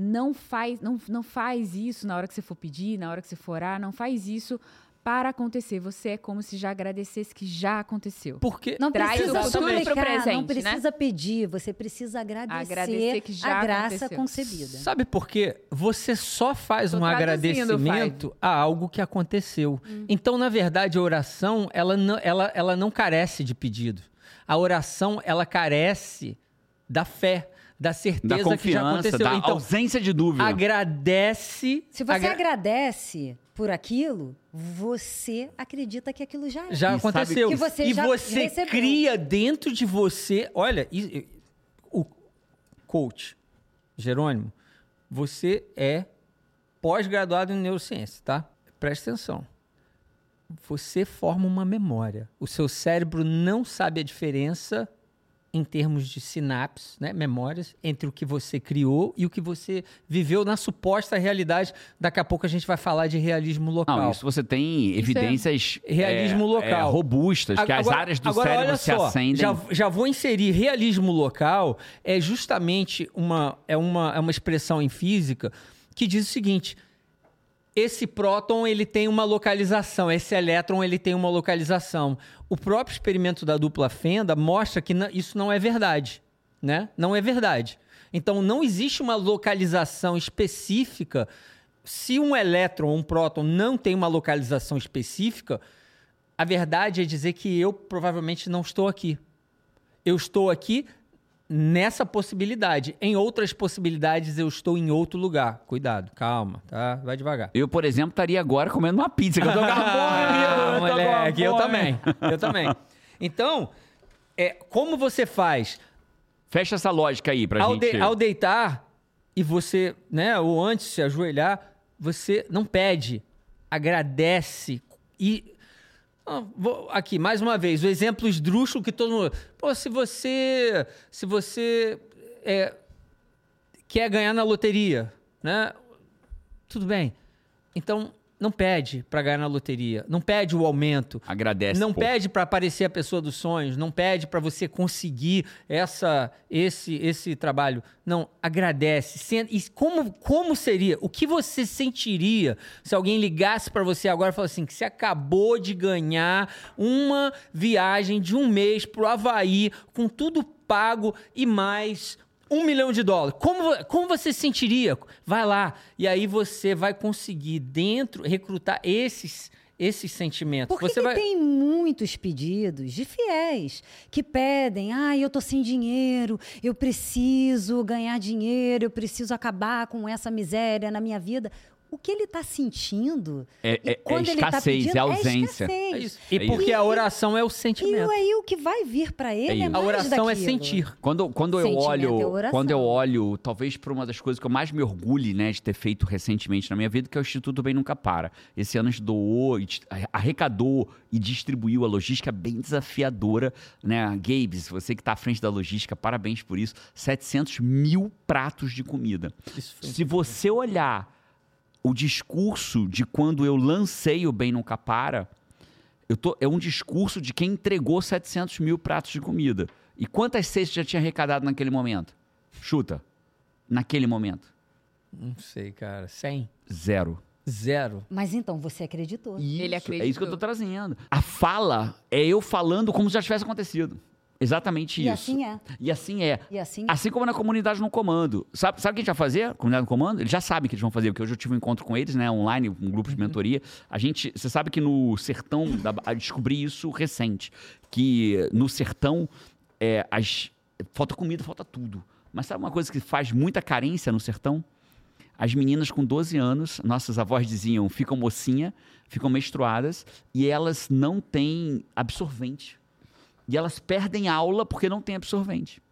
não faz, não, não faz isso na hora que você for pedir, na hora que você for orar, não faz isso para acontecer. Você é como se já agradecesse que já aconteceu. Porque Não Traz precisa o suplicar, presente, não né? precisa pedir, você precisa agradecer, Agradecer que já a graça aconteceu. concebida. Sabe por quê? Você só faz Tô um agradecimento a algo que aconteceu. Então, na verdade, a oração, ela não, ela, ela não carece de pedido. A oração, ela carece da fé, da certeza Da que já confiança, aconteceu. da então, ausência de dúvida. agradece. Se você agra- agradece por aquilo, você acredita que aquilo já é. Já E sabe aconteceu. que você e já você recebeu. cria dentro de você. Olha, e- e- o coach, Jerônimo, você é pós-graduado em neurociência, tá? Presta atenção. Você forma uma memória. O seu cérebro não sabe a diferença em termos de sinapses, né, memórias, entre o que você criou e o que você viveu na suposta realidade. Daqui a pouco a gente vai falar de realismo local. Não, isso você tem evidências realismo é, local. é, robustas, que as áreas do agora, cérebro se só, acendem. Já, já vou inserir realismo local, é justamente uma, é uma, é uma expressão em física que diz o seguinte: esse próton ele tem uma localização, esse elétron ele tem uma localização. O próprio experimento da dupla fenda mostra que isso não é verdade, né? Não é verdade. Então não existe uma localização específica. Se um elétron ou um próton não tem uma localização específica, a verdade é dizer que eu provavelmente não estou aqui. Eu estou aqui nessa possibilidade. Em outras possibilidades, eu estou em outro lugar. Cuidado, calma, tá? Vai devagar. Eu, por exemplo, estaria agora comendo uma pizza, que eu tô com a fome, Ah, eu moleque, eu também. Eu também. Então, é, como você faz Fecha essa lógica aí pra ao, gente. de- ao deitar e você, né, ou antes de se ajoelhar, você não pede, agradece e aqui mais uma vez o exemplo esdrúxulo que todo mundo. Pô, se você se você é, quer ganhar na loteria, né? Tudo bem. Então não pede para ganhar na loteria, não pede o aumento, Agradece. não pô. pede para aparecer a pessoa dos sonhos, não pede para você conseguir essa esse esse trabalho. Não, agradece. E como como seria? O que você sentiria se alguém ligasse para você agora e falasse assim que você acabou de ganhar uma viagem de um mês pro Havaí com tudo pago e mais um milhão de dólares. Como, como você se sentiria? Vai lá. E aí você vai conseguir dentro recrutar esses, esses sentimentos. Porque você vai... tem muitos pedidos de fiéis que pedem, ah, eu tô sem dinheiro, eu preciso ganhar dinheiro, eu preciso acabar com essa miséria na minha vida. O que ele está sentindo? É- e é- é quando ele tá escassez, pedindo, é ausência. escassez. É isso. E É porque isso. a oração é o E sentimento. aí o que vai vir para ele é. A mais oração é daquilo. sentir. Quando, quando eu olho, é oração. quando eu olho, talvez por uma das coisas que eu mais me orgulho, né, de ter feito recentemente na minha vida, que é o Instituto Bem Nunca Para. Esse ano a gente doou, e arrecadou e distribuiu a logística bem desafiadora, né? Gabes, você que está à frente da logística, parabéns por isso. 700 mil pratos de comida. Isso foi- Se você olhar o discurso de quando eu lancei o Bem Nunca Para, eu tô, é um discurso de quem entregou 700 mil pratos de comida. E quantas cestas já tinha arrecadado naquele momento? Chuta. Naquele momento. Não sei, cara. 100. Zero. Zero. Mas então você acreditou. Isso, Ele É isso que eu acreditou. tô trazendo. A fala é eu falando como se já tivesse acontecido. Exatamente E isso. assim é. E assim é. E assim Assim como na comunidade no comando. Sabe, sabe o que a gente vai fazer? Comunidade no comando? Eles já sabem que eles vão fazer, porque hoje eu tive um encontro com eles, né? Online, um grupo de mentoria. A gente. Você sabe que no sertão. Da, eu descobri isso recente. Que no sertão, é, as, falta comida, falta tudo. Mas sabe uma coisa que faz muita carência no sertão? As meninas com 12 anos, nossas avós diziam, ficam mocinha, ficam menstruadas, e elas não têm absorvente. E elas perdem aula porque não tem absorvente.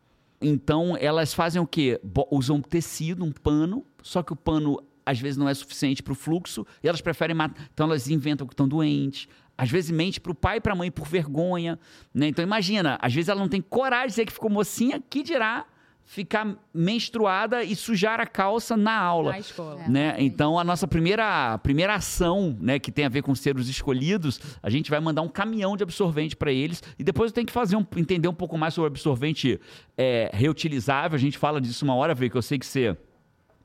Então, elas fazem o quê? Usam tecido, um pano, só que o pano às vezes não é suficiente para o fluxo, e elas preferem matar. Então, elas inventam que estão doentes. Às vezes mente para o pai e para a mãe por vergonha. Né? Então, imagina, às vezes ela não tem coragem de dizer que ficou mocinha, que dirá ficar menstruada e sujar a calça na aula Na escola. né? Então a nossa primeira, primeira ação, né, que tem a ver com ser os escolhidos, a gente vai mandar um caminhão de absorvente para eles e depois eu tenho que fazer um, entender um pouco mais sobre absorvente é, reutilizável. A gente fala disso uma hora, ver que eu sei que você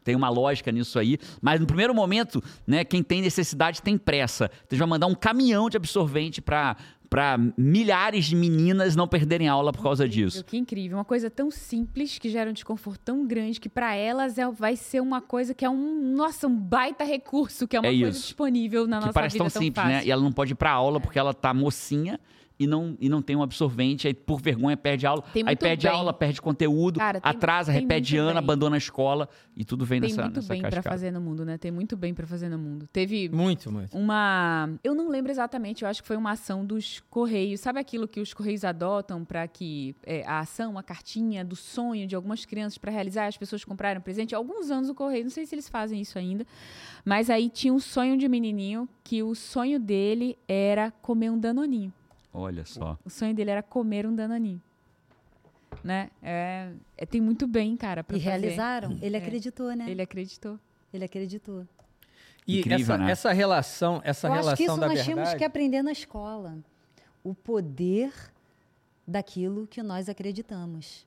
tem uma lógica nisso aí, mas no primeiro momento, né, quem tem necessidade tem pressa. Então a gente vai mandar um caminhão de absorvente para para milhares de meninas não perderem aula por causa disso. Que incrível. Uma coisa tão simples que gera um desconforto tão grande que pra elas é, vai ser uma coisa que é um, nossa, um baita recurso, que é uma É coisa disponível na que nossa parece vida tão simples, fácil. né? E ela não pode ir pra aula porque ela tá mocinha e não, e não tem um absorvente, aí por vergonha perde aula, Tem aí perde bem. aula, perde conteúdo, Cara, tem- atrasa, tem repete ano, bem. abandona a escola e tudo vem Tem nessa, muito nessa bem pra cascata. fazer no mundo, né? Tem muito bem pra fazer no mundo. Teve Muito, muito. uma. Eu não lembro exatamente, eu acho que foi uma ação dos Correios. Sabe aquilo que os Correios adotam para que é, a ação, uma cartinha do sonho de algumas crianças para realizar, as pessoas comprarem um presente? Há alguns anos o Correio, não sei se eles fazem isso ainda, mas aí tinha um sonho de menininho que o sonho dele era comer um danoninho. Olha só. O sonho dele era comer um danoninho. Né? É, é- tem muito bem, cara, pra E fazer. realizaram. Ele É. acreditou, né? Ele acreditou. Ele acreditou. E Incrível, essa, né? essa relação, essa Eu relação acho que isso da nós verdade. tínhamos que aprender na escola. O poder daquilo que nós acreditamos.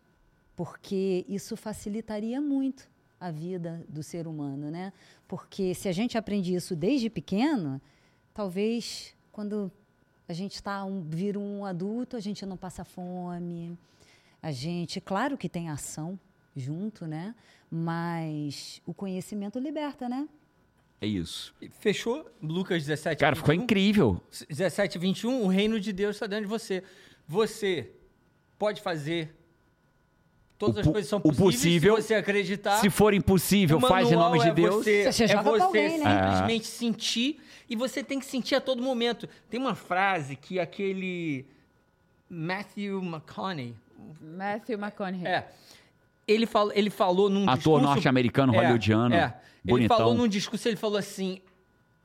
Porque isso facilitaria muito a vida do ser humano, né? Porque se a gente aprende isso desde pequeno, talvez quando a gente está um, vira um adulto, a gente não passa fome. A gente, claro que tem ação junto, né? Mas o conhecimento liberta, né? É isso. Fechou? Lucas 17, Cara, ficou 21. incrível. 17, 21, o reino de Deus está dentro de você. Você pode fazer Todas O as coisas são o possíveis possível, se você acreditar. Se for impossível, faz em nome de é Deus. Você, Você é você alguém, né? simplesmente sentir e você tem que sentir a todo momento. Tem uma frase que aquele Matthew McConaughey, Matthew McConaughey. é, ele, fal, ele falou num Ator discurso... norte-americano, É, hollywoodiano, É, ele bonitão. falou num discurso, ele falou assim,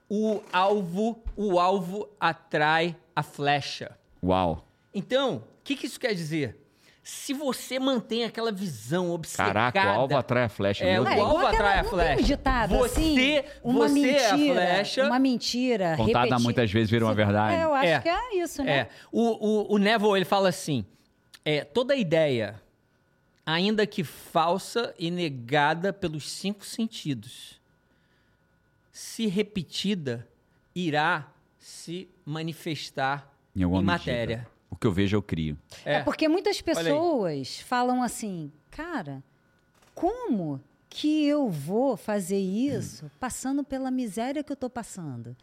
o alvo, o alvo atrai a flecha. Uau. Então, o que, que isso quer dizer? Se você mantém aquela visão obcecada... Caraca, o alvo atrai a flecha. É, meu o. É, alvo atrai a flecha. Tem um ditado Você- assim, uma você é a mentira, flecha. uma mentira Contada repetida. muitas vezes vira uma verdade. É, eu acho É. que é isso, né? É. O, o, o Neville, ele fala assim, é, toda ideia, ainda que falsa e negada pelos cinco sentidos, se repetida, irá se manifestar Em em, matéria. O que eu vejo, eu crio. É. É. porque muitas pessoas falam assim, cara, como que eu vou fazer isso passando pela miséria que eu tô passando?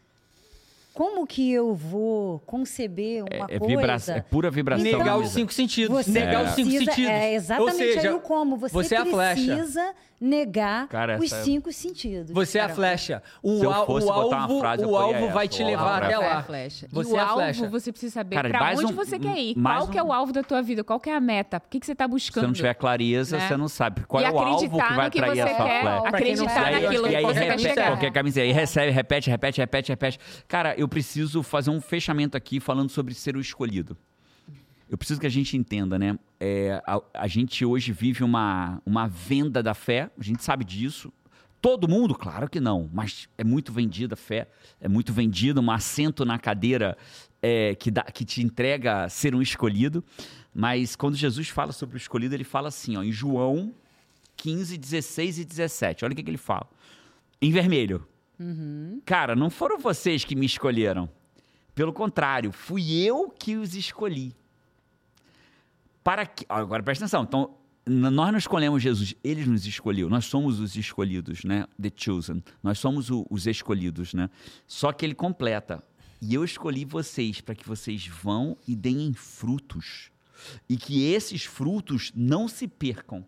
Como que eu vou conceber uma É, é, coisa? vibra... é pura vibração. Então, Negar os cinco sentidos. Você negar os cinco sentidos. É exatamente Ou seja, aí o como. Você, você é a flecha. precisa negar Cara, os é- cinco sentidos. Você é a flecha. O, Se eu al- fosse o botar uma alvo, frase, o alvo vai te alvo levar até lá. a flecha. Você e o é a alvo, flecha. você precisa saber Cara, pra onde um- você quer ir. Qual que é um- o alvo da tua vida? Qual que é a meta? O que, que você tá Se buscando? você não tiver clareza, né? você não sabe qual e é o alvo que vai atrair a sua flecha. Acreditar E naquilo que você quer repete chegar. qualquer aí, recebe, repete, repete, repete, repete. Cara, eu preciso fazer um fechamento aqui falando sobre ser o escolhido. Eu preciso que a gente entenda, né? É, a, a gente hoje vive uma, uma venda da fé, a gente sabe disso. Todo mundo, claro que não, mas é muito vendida a fé, é muito vendido um assento na cadeira é, que, dá, que te entrega ser um escolhido. Mas quando Jesus fala sobre o escolhido, ele fala assim, ó, em João 15, 16 e 17. Olha o que, que ele fala. Em vermelho. Cara, não foram vocês que me escolheram. Pelo contrário, fui eu que os escolhi. Para que. Agora presta atenção. Então, nós não escolhemos Jesus, ele nos escolheu. Nós somos os escolhidos, né? The chosen. Nós somos o- os escolhidos, né? Só que ele completa. E eu escolhi vocês para que vocês vão e deem frutos. E que esses frutos não se percam.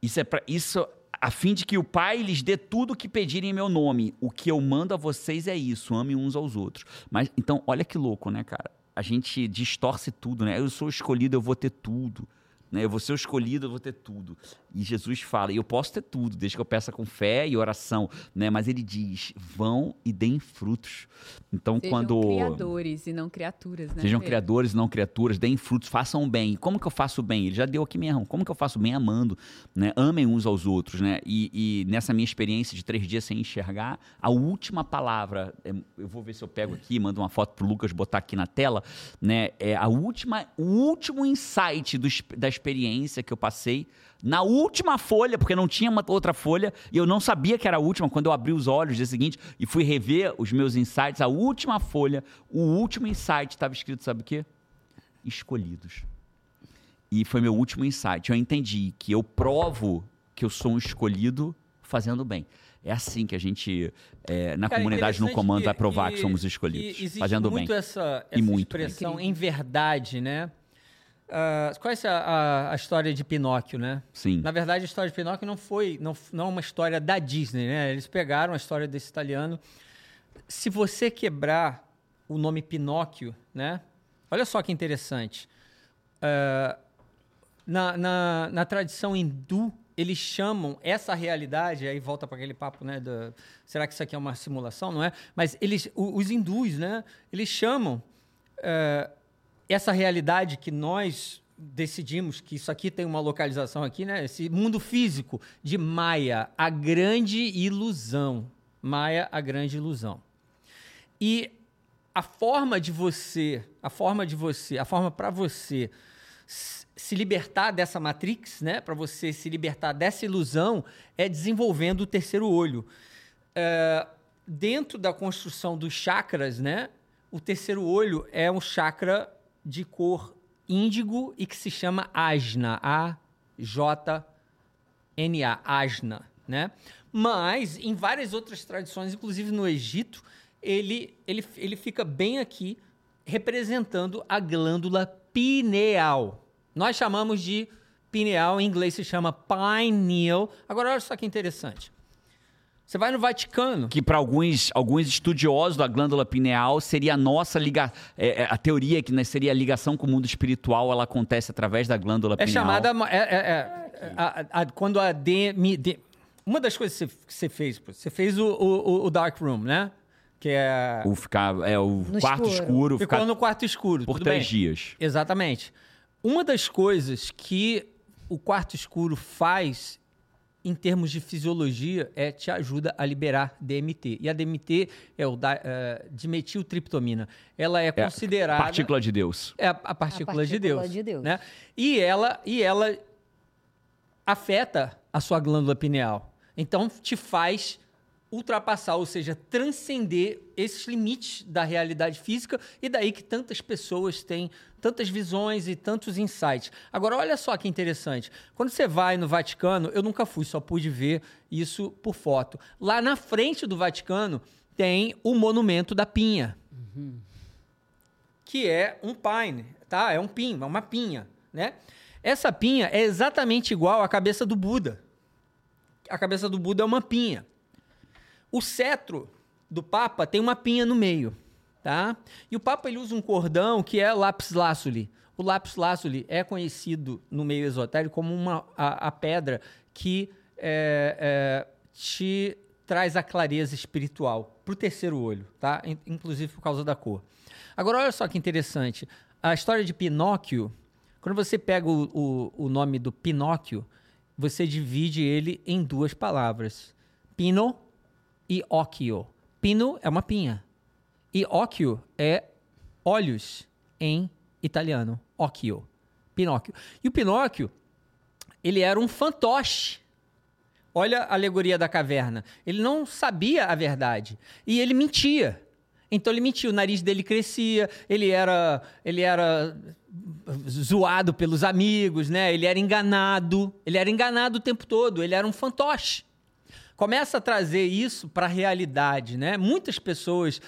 Isso é para isso a fim de que o Pai lhes dê tudo o que pedirem em meu nome. O que eu mando a vocês é isso, amem uns aos outros. Mas então, olha que louco, né, cara? A gente distorce tudo, né? Eu sou escolhido, eu vou ter tudo. Né? Eu vou ser o escolhido, eu vou ter tudo. E Jesus fala, e eu posso ter tudo, desde que eu peça com fé e oração, né? Mas ele diz, vão e deem frutos. Então, Sejam quando criadores e não criaturas, né? Sejam criadores, não criaturas, deem frutos, façam bem. Como que eu faço bem? Ele já deu aqui mesmo. Como que eu faço bem? Amando, né? Amem uns aos outros, né? E, e nessa minha experiência de três dias sem enxergar, a última palavra, é, eu vou ver se eu pego aqui, mando uma foto pro Lucas botar aqui na tela, né? É a última, o último insight do da experiência que eu passei na última folha, porque não tinha uma outra folha, e eu não sabia que era a última, quando eu abri os olhos no dia seguinte e fui rever os meus insights, a última folha, o último insight estava escrito, sabe o quê? Escolhidos. E foi meu último insight. Eu entendi que eu provo que eu sou um escolhido fazendo bem. É assim que a gente, é, na Cara, comunidade, no comando, que- vai provar e- que somos e escolhidos. Fazendo muito bem. essa, E essa muito. expressão Incrível. em verdade, né? Ah, conhece a, a- a história de Pinóquio, né? Sim. Na verdade, a história de Pinóquio não foi não, não é uma história da Disney, né? Eles pegaram a história desse italiano. Se você quebrar o nome Pinóquio, né? Olha só que interessante. Ah, na, na, na tradição hindu, eles chamam essa realidade, aí volta para aquele papo, né? da- será que isso aqui é uma simulação? Não é? Mas eles, o- os hindus, né? Eles chamam eh, essa realidade que nós decidimos que isso aqui tem uma localização aqui, né? Esse mundo físico de Maia, a grande ilusão. Maia, a grande ilusão. E a forma de você, a forma de você, a forma para você se libertar dessa matrix, né? Para você se libertar dessa ilusão é desenvolvendo o terceiro olho. É, dentro da construção dos chakras, né? O terceiro olho é um chakra de cor índigo e que se chama Ajna, A J N A, Ajna, né? Mas em várias outras tradições, inclusive no Egito, ele, ele, ele fica bem aqui representando a glândula pineal. Nós chamamos de pineal, em inglês se chama pineal. Agora, olha só que interessante. Você vai no Vaticano. Que para alguns, alguns estudiosos da glândula pineal seria a nossa ligação. a teoria que né, seria a ligação com o mundo espiritual, ela acontece através da glândula É pineal. chamada. É, é- é- a- a- quando a DM. de- uma das coisas que você, fez, pô, você fez o, o, o Dark Room, né? Que é. O ficar, é o No quarto escuro. escuro, Ficou ficar no quarto escuro. por tudo três bem. dias. Exatamente. Uma das coisas que o quarto escuro faz em termos de fisiologia é te ajuda a liberar DMT. E a DMT é o da, eh, dimetiltriptomina. Ela é, considerada Partícula de Deus. é a, a partícula, de partícula Deus, de Deus. né? E ela e ela afeta a sua glândula pineal. Então te faz ultrapassar, ou seja, transcender esses limites da realidade física e daí que tantas pessoas têm tantas visões e tantos insights. Agora, olha só que interessante. Quando você vai no Vaticano, eu nunca fui, só pude ver isso por foto. Lá na frente do Vaticano tem o Monumento da Pinha que é um pine, tá? É um pin, é uma pinha, né? Essa pinha é exatamente igual à cabeça do Buda. A cabeça do Buda é uma pinha. O cetro do Papa tem uma pinha no meio, tá? E o Papa ele usa um cordão que é lápis lazuli. O lápis lazuli é conhecido no meio esotérico como uma, a, a pedra que é, é, te traz a clareza espiritual para o terceiro olho, tá? In- Inclusive por causa da cor. Agora, olha só que interessante. A história de Pinóquio, quando você pega o, o, o nome do Pinóquio, você divide ele em duas palavras. Pino e occhio. Pino é uma pinha. E occhio é olhos em italiano. Occhio. Pinóquio. E o Pinóquio, ele era um fantoche. Olha a alegoria da caverna. Ele não sabia a verdade. E ele mentia. Então ele mentia, o nariz dele crescia, ele era, ele era zoado pelos amigos, né? Ele era enganado, ele era enganado o tempo todo, ele era um fantoche. Começa a trazer isso para a realidade, né? Muitas pessoas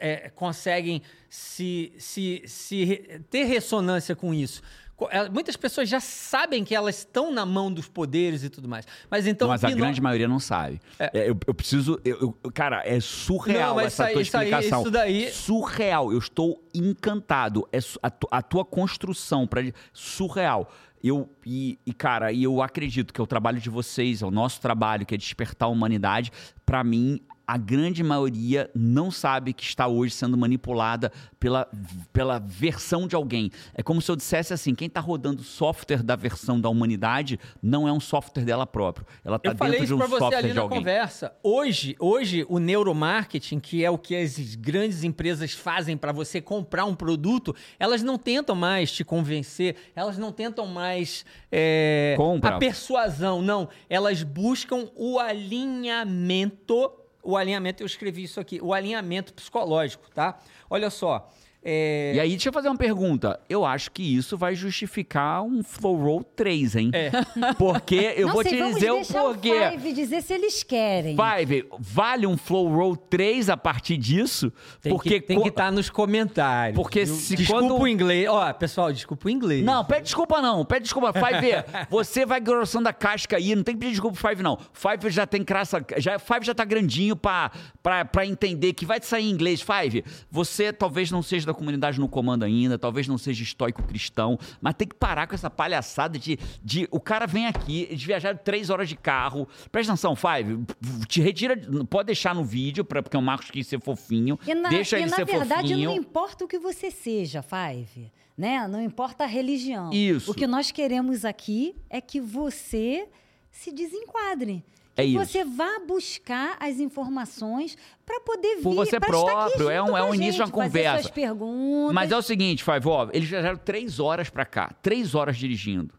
é, conseguem se, se, se ter ressonância com isso. É, Muitas pessoas já sabem que elas estão na mão dos poderes e tudo mais. Mas então mas a Pinó- grande maioria não sabe. É, eu, eu preciso. eu- eu- cara, é surreal Não, essa isso aí- tua isso aí- explicação. isso daí- Surreal. Eu estou encantado. É a, a tua construção para surreal. Eu, e, e, cara, eu acredito que é o trabalho de vocês, é o nosso trabalho, que é despertar a humanidade, para mim, a grande maioria não sabe que está hoje sendo manipulada pela, pela versão de alguém. É como se eu dissesse assim: quem está rodando software da versão da humanidade não é um software dela próprio. Ela está Eu falei dentro de isso um pra você software ali de na alguém. conversa. Hoje, hoje, o neuromarketing, que é o que as grandes empresas fazem para você comprar um produto, elas não tentam mais te convencer, elas não tentam mais é, a persuasão, não. Elas buscam o alinhamento. O alinhamento, eu escrevi isso aqui, o alinhamento psicológico, tá? Olha só. É, E aí, deixa eu fazer uma pergunta. Eu acho que isso vai justificar um Flow Roll 3, hein? É. Porque eu não vou sei, te dizer o deixar porquê. o Five dizer se eles querem. Five, vale um Flow Roll 3 a partir disso? Tem porque que, tem co- que estar nos comentários. Porque viu? se desculpa quando- o inglês. Ó, pessoal, desculpa o inglês. Não, pede desculpa não, pede desculpa. Five, você vai grossando a casca aí, não tem que pedir desculpa pro Five não. Five já tem graça, já, Five já tá grandinho pra, pra, pra entender que vai te sair em inglês. Five, você talvez não seja da comunidade no comando ainda, talvez não seja estoico cristão, mas tem que parar com essa palhaçada de, de o cara vem aqui, eles viajaram três horas de carro. Presta atenção, Five, te retira, pode deixar no vídeo, pra, porque o Marcos quis ser fofinho, E na, deixa e ele na ser verdade, fofinho. não importa o que você seja, Five, né? Não importa a religião. Isso. O que nós queremos aqui é que você se desenquadre. É isso. você vá buscar as informações para poder vir Por você pra estar aqui próprio, é um- é um a início de uma conversa. suas perguntas. Mas é o seguinte, Five, ó, eles viajaram três horas pra cá, três horas dirigindo.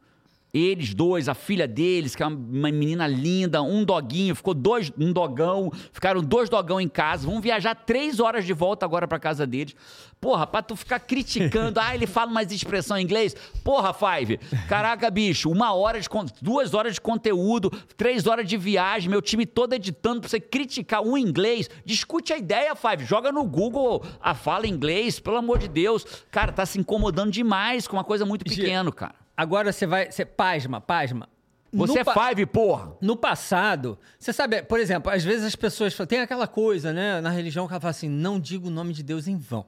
Eles dois, a filha deles, que é uma menina linda, um doguinho, ficou dois, um dogão, ficaram dois dogão em casa, vão viajar três horas de volta agora pra casa deles. Porra, pra tu ficar criticando, ah, ele fala umas expressão em inglês. Porra, Five, caraca, bicho, uma hora de, duas horas de conteúdo, três horas de viagem, meu time todo editando pra você criticar o inglês. Discute a ideia, Five, joga no Google a fala em inglês, pelo amor de Deus. Cara, tá se incomodando demais com uma coisa muito pequena, cara. Agora você vai. Você, pasma, pasma. Você No é five, porra. No passado, você sabe, por exemplo, às vezes as pessoas falam, tem aquela coisa, né, na religião que ela fala assim, não diga o nome de Deus em vão.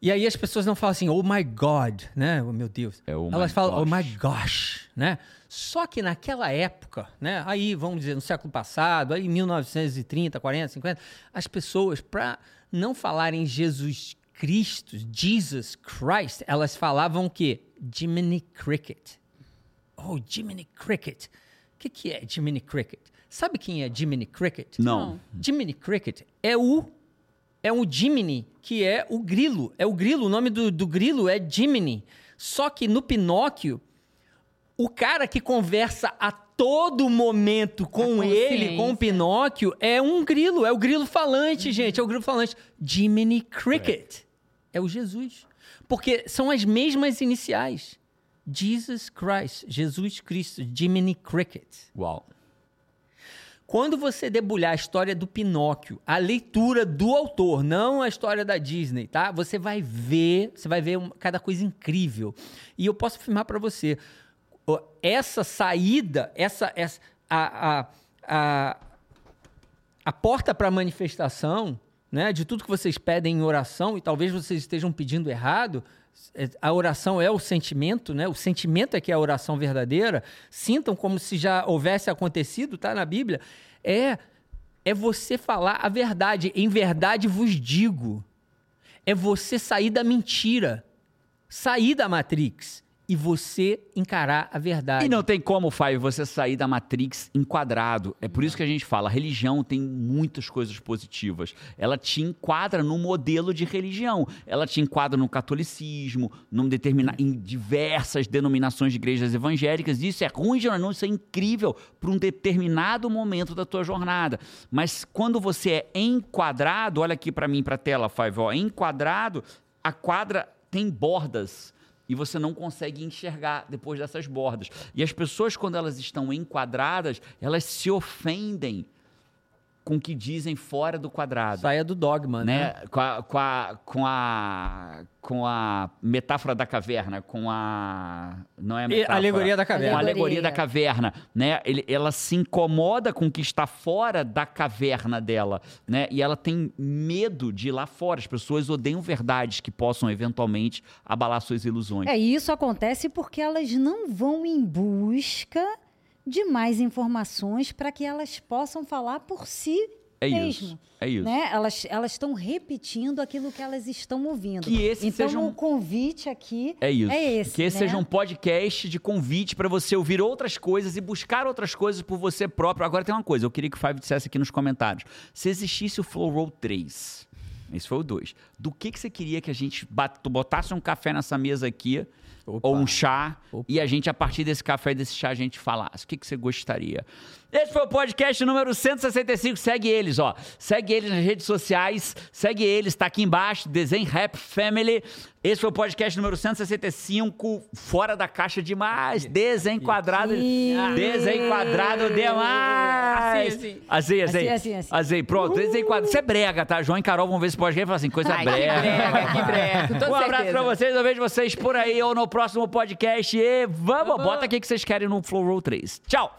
E aí as pessoas não falam assim, oh my God, né, oh meu Deus. É, oh Elas falam, oh gosh. my gosh, né. Só que naquela época, né, aí vamos dizer, no século passado, aí 1930, 40, 50, as pessoas, para não falarem Jesus Cristo, Jesus Christ, elas falavam o quê? Jiminy Cricket. Oh, Jiminy Cricket. O que, que é Jiminy Cricket? Sabe quem é Jiminy Cricket? Não. Jiminy Cricket é o é um Jiminy, que é o grilo. É o grilo, o nome do, do grilo é Jiminy. Só que no Pinóquio, o cara que conversa a todo momento com ele, com o. Pinóquio, é um grilo. É o grilo falante, gente. É o grilo falante. Jiminy Cricket. É o Jesus. Porque são as mesmas iniciais. Jesus Christ. Jesus Cristo. Jiminy Cricket. Uau. Quando você debulhar a história do Pinóquio, a leitura do autor, não a história da Disney, tá? Você vai ver, você vai ver cada coisa incrível. E eu posso afirmar para você, essa saída, essa, essa a, a, a, a porta para manifestação, né, de tudo que vocês pedem em oração e talvez vocês estejam pedindo errado, é, a oração é o sentimento, né? O sentimento é que é a oração verdadeira. Sintam como se já houvesse acontecido, tá na Bíblia. É é você falar a verdade. Em verdade vos digo. É você sair da mentira, sair da Matrix e você encarar a verdade. E não tem como, Fábio, você sair da Matrix enquadrado. É por isso que a gente fala, a religião tem muitas coisas positivas. Ela te enquadra no modelo de religião. Ela te enquadra no catolicismo, num determina, em diversas denominações de igrejas evangélicas. Isso é ruim, não, isso é incrível para um determinado momento da tua jornada. Mas quando você é enquadrado, olha aqui para mim, para a tela, Five, ó, enquadrado, a quadra tem bordas e você não consegue enxergar depois dessas bordas. E as pessoas, quando elas estão enquadradas, elas se ofendem com o que dizem fora do quadrado. Saia do dogma, né? Né? Com, a, com, a, com, a, com a metáfora da caverna, com a. Não é E metáfora. alegoria da caverna. Com a alegoria Alegoria. da caverna, né? Ele- ela se incomoda com o que está fora da caverna dela, né? E ela tem medo de ir lá fora. As pessoas odeiam verdades que possam eventualmente abalar suas ilusões. É, e isso acontece porque elas não vão em busca de mais informações para que elas possam falar por si É mesmo. isso. É isso. Né? Elas estão repetindo aquilo que elas estão ouvindo. Que esse então seja um- o convite aqui É isso. é esse. que esse né? seja um podcast de convite para você ouvir outras coisas e buscar outras coisas por você próprio. Agora tem uma coisa, eu queria que o Five dissesse aqui nos comentários. Se existisse o Flow Roll 3, esse foi o 2, do que, que você queria que a gente botasse um café nessa mesa aqui, Opa. ou um chá, Opa. e a gente, a partir desse café e desse chá, a gente falasse? O que, que você gostaria? Esse foi o podcast número 165. Segue eles, ó. Segue eles nas redes sociais. Segue eles, tá aqui embaixo. Desenho Rap Family. Esse foi o podcast número 165. Fora da caixa demais. Desenquadrado. Desenquadrado demais. Assim, Assim, assim. Assim, assim, assim. Assim, pronto. Desenquadrado. Isso é brega, tá? João e Carol vão ver esse podcast e falar assim, coisa Ai, que brega. brega, que brega. Um abraço certeza. pra vocês. Eu vejo vocês por aí ou no próximo podcast. E vamos, Vamos. bota aqui que vocês querem no Flow Roll 3. Tchau!